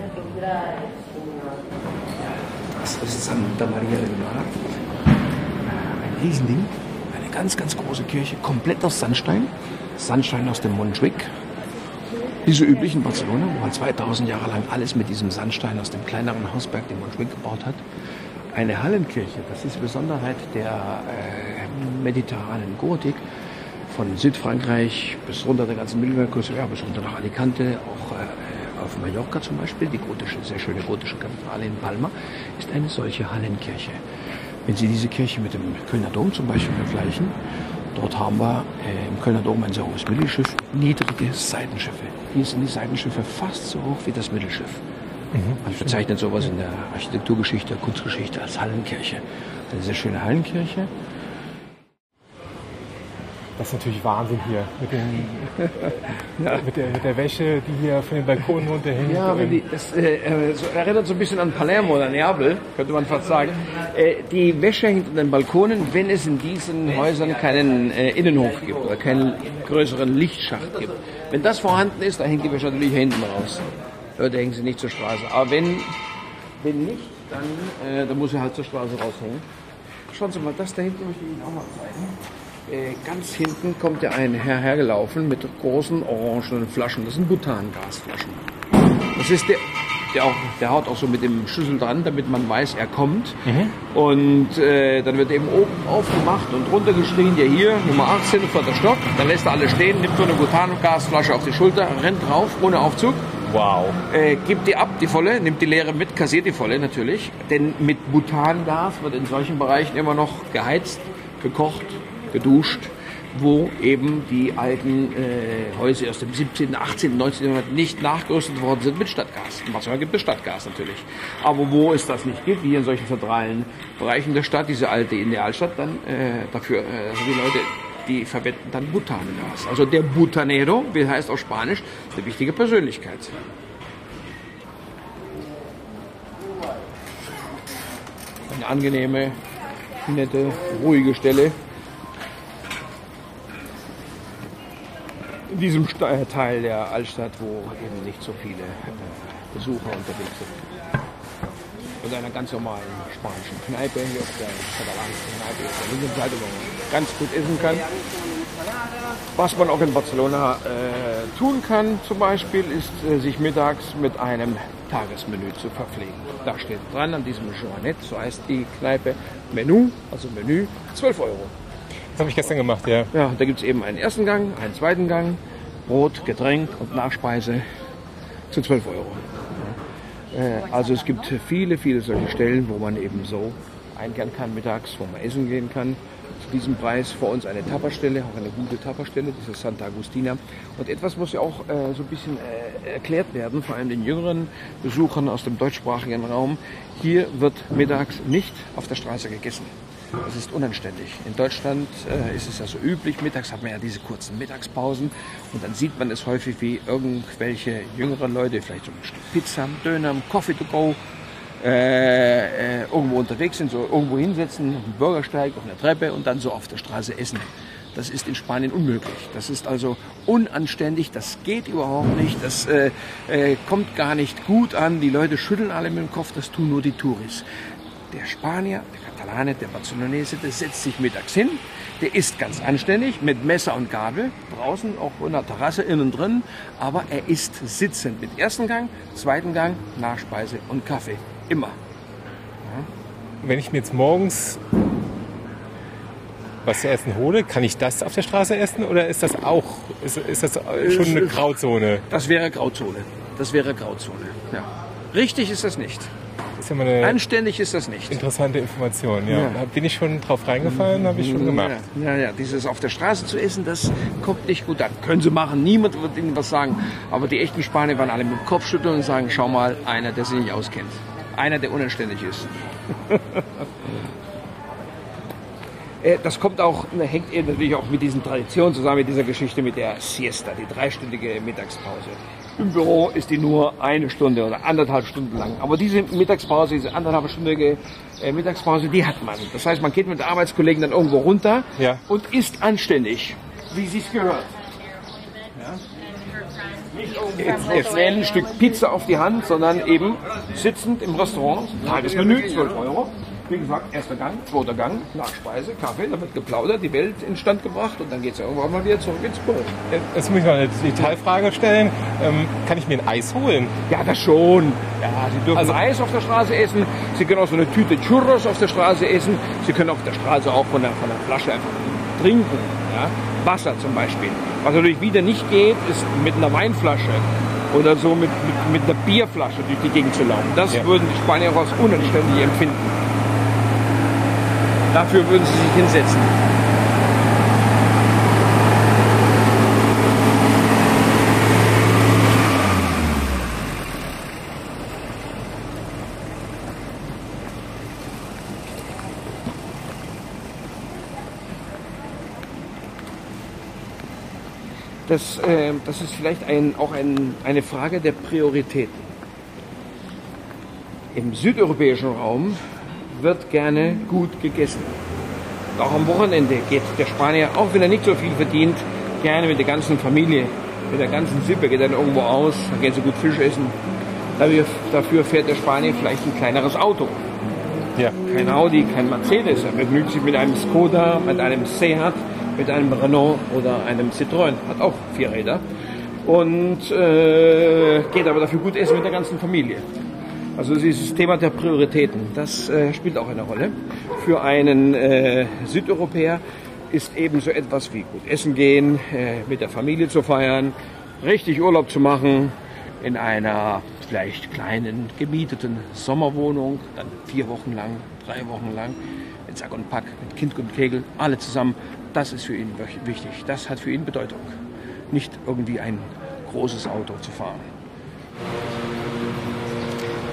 Das ist Santa Maria del Mar. Ein Riesending. Eine ganz, ganz große Kirche, komplett aus Sandstein. Sandstein aus dem Montjuic. Wie so üblich in Barcelona, wo man 2000 Jahre lang alles mit diesem Sandstein aus dem kleineren Hausberg, den Montjuic, gebaut hat. Eine Hallenkirche, das ist die Besonderheit der äh, mediterranen Gotik von Südfrankreich bis runter der ganzen Mittelmeerküste, ja, bis runter nach Alicante, auch äh, auf Mallorca zum Beispiel, die gotische, sehr schöne gotische Kathedrale in Palma, ist eine solche Hallenkirche. Wenn Sie diese Kirche mit dem Kölner Dom zum Beispiel vergleichen, dort haben wir äh, im Kölner Dom ein sehr hohes Mittelschiff, niedrige Seitenschiffe. Hier sind die Seitenschiffe fast so hoch wie das Mittelschiff. Mhm, Man bezeichnet sowas in der Architekturgeschichte, Kunstgeschichte als Hallenkirche. Eine sehr schöne Hallenkirche. Das ist natürlich Wahnsinn hier mit, den, <laughs> ja. mit, der, mit der Wäsche, die hier von den Balkonen runterhängt. Ja, die, das äh, äh, so, erinnert so ein bisschen an Palermo oder Neapel, könnte man fast sagen. Äh, die Wäsche hängt an den Balkonen, wenn es in diesen Häusern keinen äh, Innenhof gibt oder keinen größeren Lichtschacht gibt. Wenn das vorhanden ist, dann hängt die Wäsche natürlich hinten raus. Leute hängen sie nicht zur Straße. Aber wenn, wenn nicht, dann, äh, dann muss sie halt zur Straße raushängen. Schauen Sie mal, das da hinten möchte ich Ihnen auch mal zeigen. Äh, ganz hinten kommt ja ein Herr hergelaufen mit großen orangenen Flaschen. Das sind Butangasflaschen. Das ist der, der, auch, der haut auch so mit dem Schlüssel dran, damit man weiß, er kommt. Mhm. Und äh, dann wird eben oben aufgemacht und runtergeschrien, ja hier, Nummer 18, vierter Stock. Dann lässt er alle stehen, nimmt so eine Butangasflasche auf die Schulter, rennt drauf, ohne Aufzug. Wow. Äh, gibt die ab, die volle, nimmt die leere mit, kassiert die volle natürlich. Denn mit Butangas wird in solchen Bereichen immer noch geheizt, gekocht, geduscht, wo eben die alten äh, Häuser aus dem 17., 18., 19. Jahrhundert nicht nachgerüstet worden sind mit Stadtgas. Manchmal gibt es Stadtgas natürlich. Aber wo es das nicht gibt, wie in solchen zentralen Bereichen der Stadt, diese alte Idealstadt, dann äh, dafür, äh, also die Leute, die verwenden dann Butangas. Also der Butanero, wie heißt auf Spanisch, eine wichtige Persönlichkeit. Eine angenehme, nette, ruhige Stelle. In diesem äh, Teil der Altstadt, wo eben nicht so viele äh, Besucher unterwegs sind. Und einer ganz normalen spanischen Kneipe hier auf der katalanischen Kneipe auf der linken Seite, wo man ganz gut essen kann. Was man auch in Barcelona äh, tun kann, zum Beispiel, ist äh, sich mittags mit einem Tagesmenü zu verpflegen. Da steht dran an diesem Joannet, so heißt die Kneipe, Menü, also Menü, 12 Euro. Habe ich gestern gemacht, ja. Ja, da gibt es eben einen ersten Gang, einen zweiten Gang, Brot, Getränk und Nachspeise zu 12 Euro. Äh, also es gibt viele, viele solche Stellen, wo man eben so einkehren kann mittags, wo man essen gehen kann. Zu diesem Preis vor uns eine Tapperstelle, auch eine gute Tapperstelle, diese Santa Agustina. Und etwas muss ja auch äh, so ein bisschen äh, erklärt werden, vor allem den jüngeren Besuchern aus dem deutschsprachigen Raum. Hier wird mittags nicht auf der Straße gegessen. Das ist unanständig. In Deutschland äh, ist es ja so üblich, mittags hat man ja diese kurzen Mittagspausen und dann sieht man es häufig, wie irgendwelche jüngeren Leute, vielleicht so ein Stück Pizza, Döner, Coffee to go, äh, äh, irgendwo unterwegs sind, so irgendwo hinsetzen, auf dem Bürgersteig, auf einer Treppe und dann so auf der Straße essen. Das ist in Spanien unmöglich. Das ist also unanständig, das geht überhaupt nicht, das äh, äh, kommt gar nicht gut an. Die Leute schütteln alle mit dem Kopf, das tun nur die Touris. Der Spanier, der Katalane, der Barcelonese, der setzt sich mittags hin, der isst ganz anständig mit Messer und Gabel, draußen auch in der Terrasse, innen drin, aber er isst sitzend mit ersten Gang, zweiten Gang, Nachspeise und Kaffee. Immer. Ja. Wenn ich mir jetzt morgens was zu essen hole, kann ich das auf der Straße essen oder ist das auch, ist, ist das schon eine Grauzone? Das wäre Grauzone. Das wäre Grauzone. Ja. Richtig ist das nicht. Ist ja mal eine Anständig ist das nicht. interessante Information. Ja. Ja. Bin ich schon drauf reingefallen, habe ich schon gemacht. Ja, ja, dieses auf der Straße zu essen, das kommt nicht gut an. Können sie machen, niemand wird ihnen was sagen. Aber die echten Spanier werden alle mit dem Kopf schütteln und sagen, schau mal, einer, der sich nicht auskennt. Einer, der unanständig ist. <laughs> Äh, Das kommt auch, hängt eben natürlich auch mit diesen Traditionen zusammen, mit dieser Geschichte mit der Siesta, die dreistündige Mittagspause. Im Büro ist die nur eine Stunde oder anderthalb Stunden lang. Aber diese Mittagspause, diese anderthalbstündige äh, Mittagspause, die hat man. Das heißt, man geht mit Arbeitskollegen dann irgendwo runter Ja. und isst anständig, wie sie es gehört. Jetzt, jetzt wählen ein Stück Pizza auf die Hand, sondern eben sitzend im Restaurant, Tagesmenü, 12 Euro. Wie gesagt, erster Gang, zweiter Gang, Nachspeise, Kaffee, da wird geplaudert, die Welt instand gebracht und dann geht es ja irgendwann mal wieder zurück ins Büro. Jetzt muss ich mal eine Detailfrage stellen. Ähm, kann ich mir ein Eis holen? Ja, das schon. Ja, Sie dürfen Also- Eis auf der Straße essen, Sie können auch so eine Tüte Churros auf der Straße essen, Sie können auf der Straße auch von der, von der Flasche einfach trinken. Ja? Wasser zum Beispiel. Was natürlich wieder nicht geht, ist mit einer Weinflasche oder so mit, mit, mit einer Bierflasche durch die Gegend zu laufen. Das Ja. würden die Spanier auch als unanständig empfinden. Dafür würden sie sich hinsetzen. Das, äh, das ist vielleicht ein, auch ein, eine Frage der Prioritäten. Im südeuropäischen Raum wird gerne gut gegessen. Auch am Wochenende geht der Spanier, auch wenn er nicht so viel verdient, gerne mit der ganzen Familie, mit der ganzen Sippe, geht dann irgendwo aus, dann gehen sie gut Fisch essen. Dafür, dafür fährt der Spanier vielleicht ein kleineres Auto. Ja. Kein Audi, kein Mercedes. Er begnügt sich mit einem Skoda, mit einem Seat, mit einem Renault oder einem Citroën. Hat auch vier Räder. Und äh, geht aber dafür gut essen mit der ganzen Familie. Also dieses Thema der Prioritäten, das äh, spielt auch eine Rolle. Für einen äh, Südeuropäer ist ebenso etwas wie gut essen gehen, äh, mit der Familie zu feiern, richtig Urlaub zu machen, in einer vielleicht kleinen gemieteten Sommerwohnung, dann vier Wochen lang, drei Wochen lang, mit Sack und Pack, mit Kind und Kegel, alle zusammen. Das ist für ihn wich- wichtig. Das hat für ihn Bedeutung. Nicht irgendwie ein großes Auto zu fahren.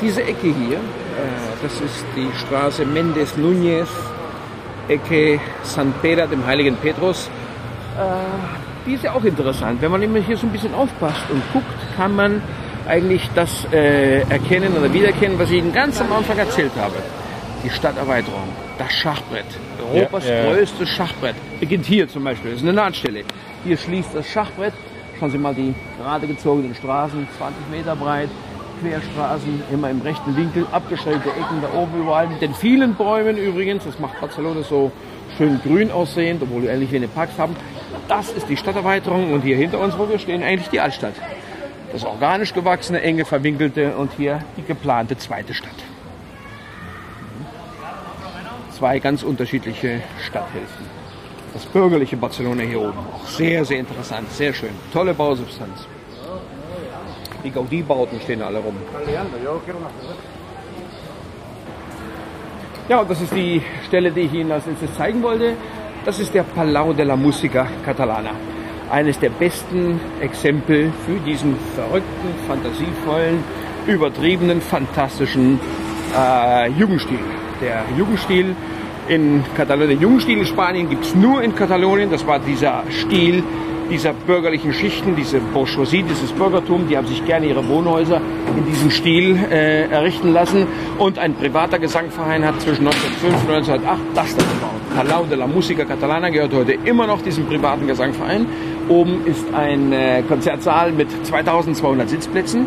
Diese Ecke hier, äh, das ist die Straße Mendes Núñez, Ecke San Pedro, dem heiligen Petrus. Äh, die ist ja auch interessant. Wenn man immer hier so ein bisschen aufpasst und guckt, kann man eigentlich das äh, erkennen oder wiedererkennen, was ich Ihnen ganz am Anfang erzählt habe. Die Stadterweiterung, das Schachbrett, Europas Ja, ja. größtes Schachbrett, beginnt hier zum Beispiel, das ist eine Nahtstelle. Hier schließt das Schachbrett, schauen Sie mal die gerade gezogenen Straßen, 20 Meter breit, Querstraßen, immer im rechten Winkel, abgestellte Ecken da oben überall, mit den vielen Bäumen übrigens, das macht Barcelona so schön grün aussehend, obwohl wir ähnlich wenig Parks haben. Das ist die Stadterweiterung und hier hinter uns, wo wir stehen, eigentlich die Altstadt. Das organisch gewachsene, enge verwinkelte und hier die geplante zweite Stadt. Zwei ganz unterschiedliche Stadthälften. Das bürgerliche Barcelona hier oben. Auch sehr, sehr interessant, sehr schön. Tolle Bausubstanz. Die Gaudí-Bauten stehen alle rum. Ja, und das ist die Stelle, die ich Ihnen als letztes zeigen wollte. Das ist der Palau de la Música Catalana. Eines der besten Exempel für diesen verrückten, fantasievollen, übertriebenen, fantastischen äh, Jugendstil. Der Jugendstil in Katalonien, Jugendstil in Spanien gibt es nur in Katalonien. Das war dieser Stil dieser bürgerlichen Schichten, diese Bourgeoisie, dieses Bürgertum, die haben sich gerne ihre Wohnhäuser in diesem Stil äh, errichten lassen. Und ein privater Gesangverein hat zwischen 1905 und 1908 das dann gebaut. Palau de la Música Catalana gehört heute immer noch diesem privaten Gesangverein. Oben ist ein äh, Konzertsaal mit 2200 Sitzplätzen.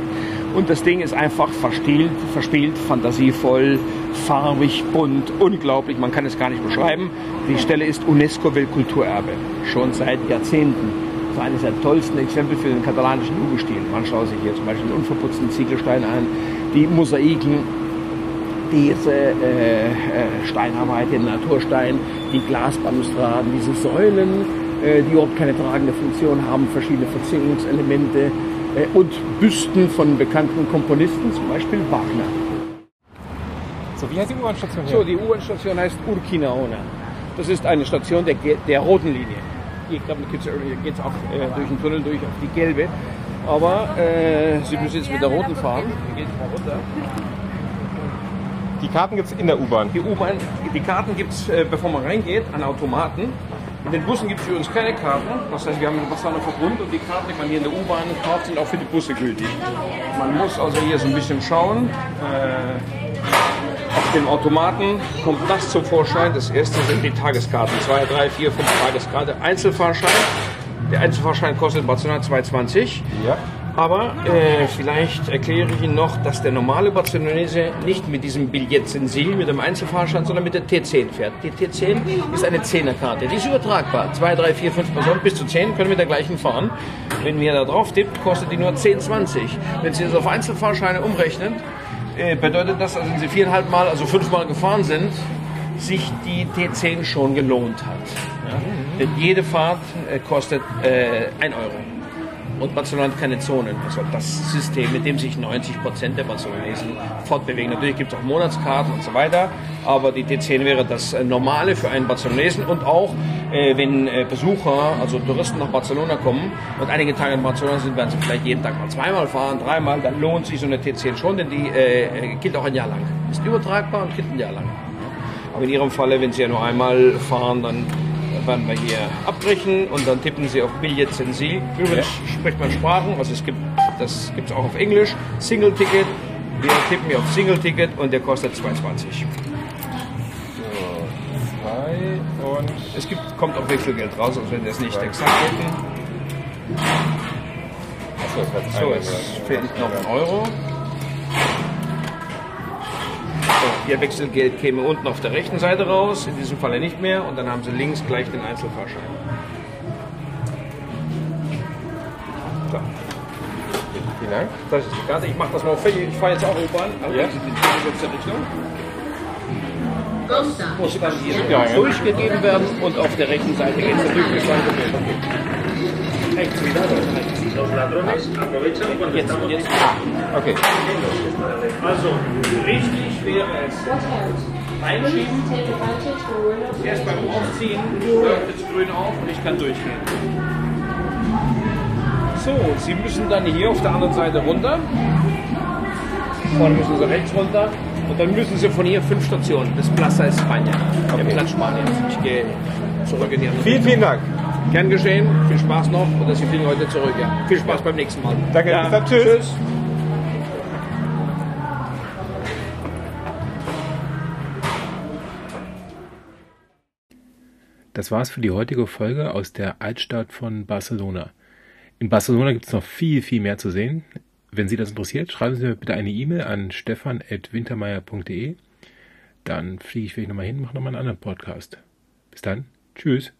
Und das Ding ist einfach verspielt, verspielt, fantasievoll, farbig, bunt, unglaublich. Man kann es gar nicht beschreiben. Die Stelle ist UNESCO-Weltkulturerbe. Schon seit Jahrzehnten. Das ist eines der tollsten Exempel für den katalanischen Jugendstil. Man schaut sich hier zum Beispiel den unverputzten Ziegelstein an, die Mosaiken, diese äh, äh, Steinarbeit, den Naturstein, die Glasbalustraden, diese Säulen, äh, die überhaupt keine tragende Funktion haben, verschiedene Verzierungselemente äh, und Büsten von bekannten Komponisten, zum Beispiel Wagner. So, wie heißt die U-Bahn-Station hier? So, die U-Bahn-Station heißt Urkinaona. Das ist eine Station der, der roten Linie. Hier, geht es auch äh, durch den Tunnel durch auf die gelbe. Aber äh, Sie müssen jetzt mit der roten fahren. Die Karten gibt es in der U-Bahn. Die U-Bahn, die Karten gibt es, äh, bevor man reingeht, an Automaten. In den Bussen gibt es für uns keine Karten. Das heißt, wir haben einen Wasserner Verbund und die Karten, die man hier in der U-Bahn kauft, sind auch für die Busse gültig. Man muss also hier so ein bisschen schauen. Äh, dem Automaten kommt das zum Vorschein. Das erste sind die Tageskarten. 2, 3, 4, 5 Tageskarte. Einzelfahrschein. Der Einzelfahrschein kostet in Barcelona 2,20. Ja. Aber äh, vielleicht erkläre ich Ihnen noch, dass der normale Barcelonese nicht mit diesem Billett Sensil, mit dem Einzelfahrschein, sondern mit der T10 fährt. Die T10 ist eine Zehnerkarte, die ist übertragbar. Zwei, drei, vier, fünf Personen bis zu zehn können mit der gleichen fahren. Wenn wir da drauf tippt, kostet die nur 10,20. Wenn Sie das auf Einzelfahrscheine umrechnen, äh, bedeutet das, dass wenn Sie viereinhalb Mal, also fünfmal gefahren sind, sich die T10 schon gelohnt hat. Ja? Denn jede Fahrt äh, kostet äh, 1 Euro. Und Barcelona hat keine Zonen. Also das System, mit dem sich 90 Prozent der Barcelonesen fortbewegen. Natürlich gibt es auch Monatskarten und so weiter, aber die T10 wäre das äh, Normale für einen Barcelonesen und auch äh, wenn äh, Besucher, also Touristen nach Barcelona kommen und einige Tage in Barcelona sind, werden sie vielleicht jeden Tag mal zweimal fahren, dreimal, dann lohnt sich so eine T10 schon, denn die äh, gilt auch ein Jahr lang. Ist übertragbar und gilt ein Jahr lang. Aber in Ihrem Falle, wenn Sie ja nur einmal fahren, dann werden wir hier abbrechen und dann tippen Sie auf Billet Sensi. Übrigens spricht man Sprachen, also es gibt, das gibt es auch auf Englisch. Single Ticket. Wir tippen hier auf Single Ticket und der kostet 2,20. So, und Es gibt, kommt auch Wechselgeld raus, also wenn wir es nicht exakt hätten. So, jetzt ja. fehlt noch ein Euro. So, Ihr Wechselgeld käme unten auf der rechten Seite raus, in diesem Falle nicht mehr. Und dann haben Sie links gleich den Einzelfahrschein. So, Vielen Dank. das ist die Karte. Ich mache das mal fertig. Ich fahre jetzt auch U-Bahn. Also Ja. In die letzte Richtung. Muss dann hier durchgegeben werden und auf der rechten Seite geht es Jetzt. Okay. Also, richtig wäre es einschieben, erst beim Aufziehen läuft es grün auf und ich kann durchgehen. So, Sie müssen dann hier auf der anderen Seite runter. Vorne müssen Sie rechts runter. Und dann müssen Sie von hier fünf Stationen bis Plaza España, der Okay. Platz Spaniens. Ich gehe zurück in die andere Vielen, vielen Dank. Gern geschehen. Viel Spaß noch und Sie fliegen heute zurück. Ja. Viel Spaß beim nächsten Mal. Danke, Ja. bis dann. Tschüss. Das war's für die heutige Folge aus der Altstadt von Barcelona. In Barcelona gibt es noch viel, viel mehr zu sehen. Wenn Sie das interessiert, schreiben Sie mir bitte eine E-Mail an stefan.wintermeyer.de. Dann fliege ich vielleicht nochmal hin, mache nochmal einen anderen Podcast. Bis dann. Tschüss.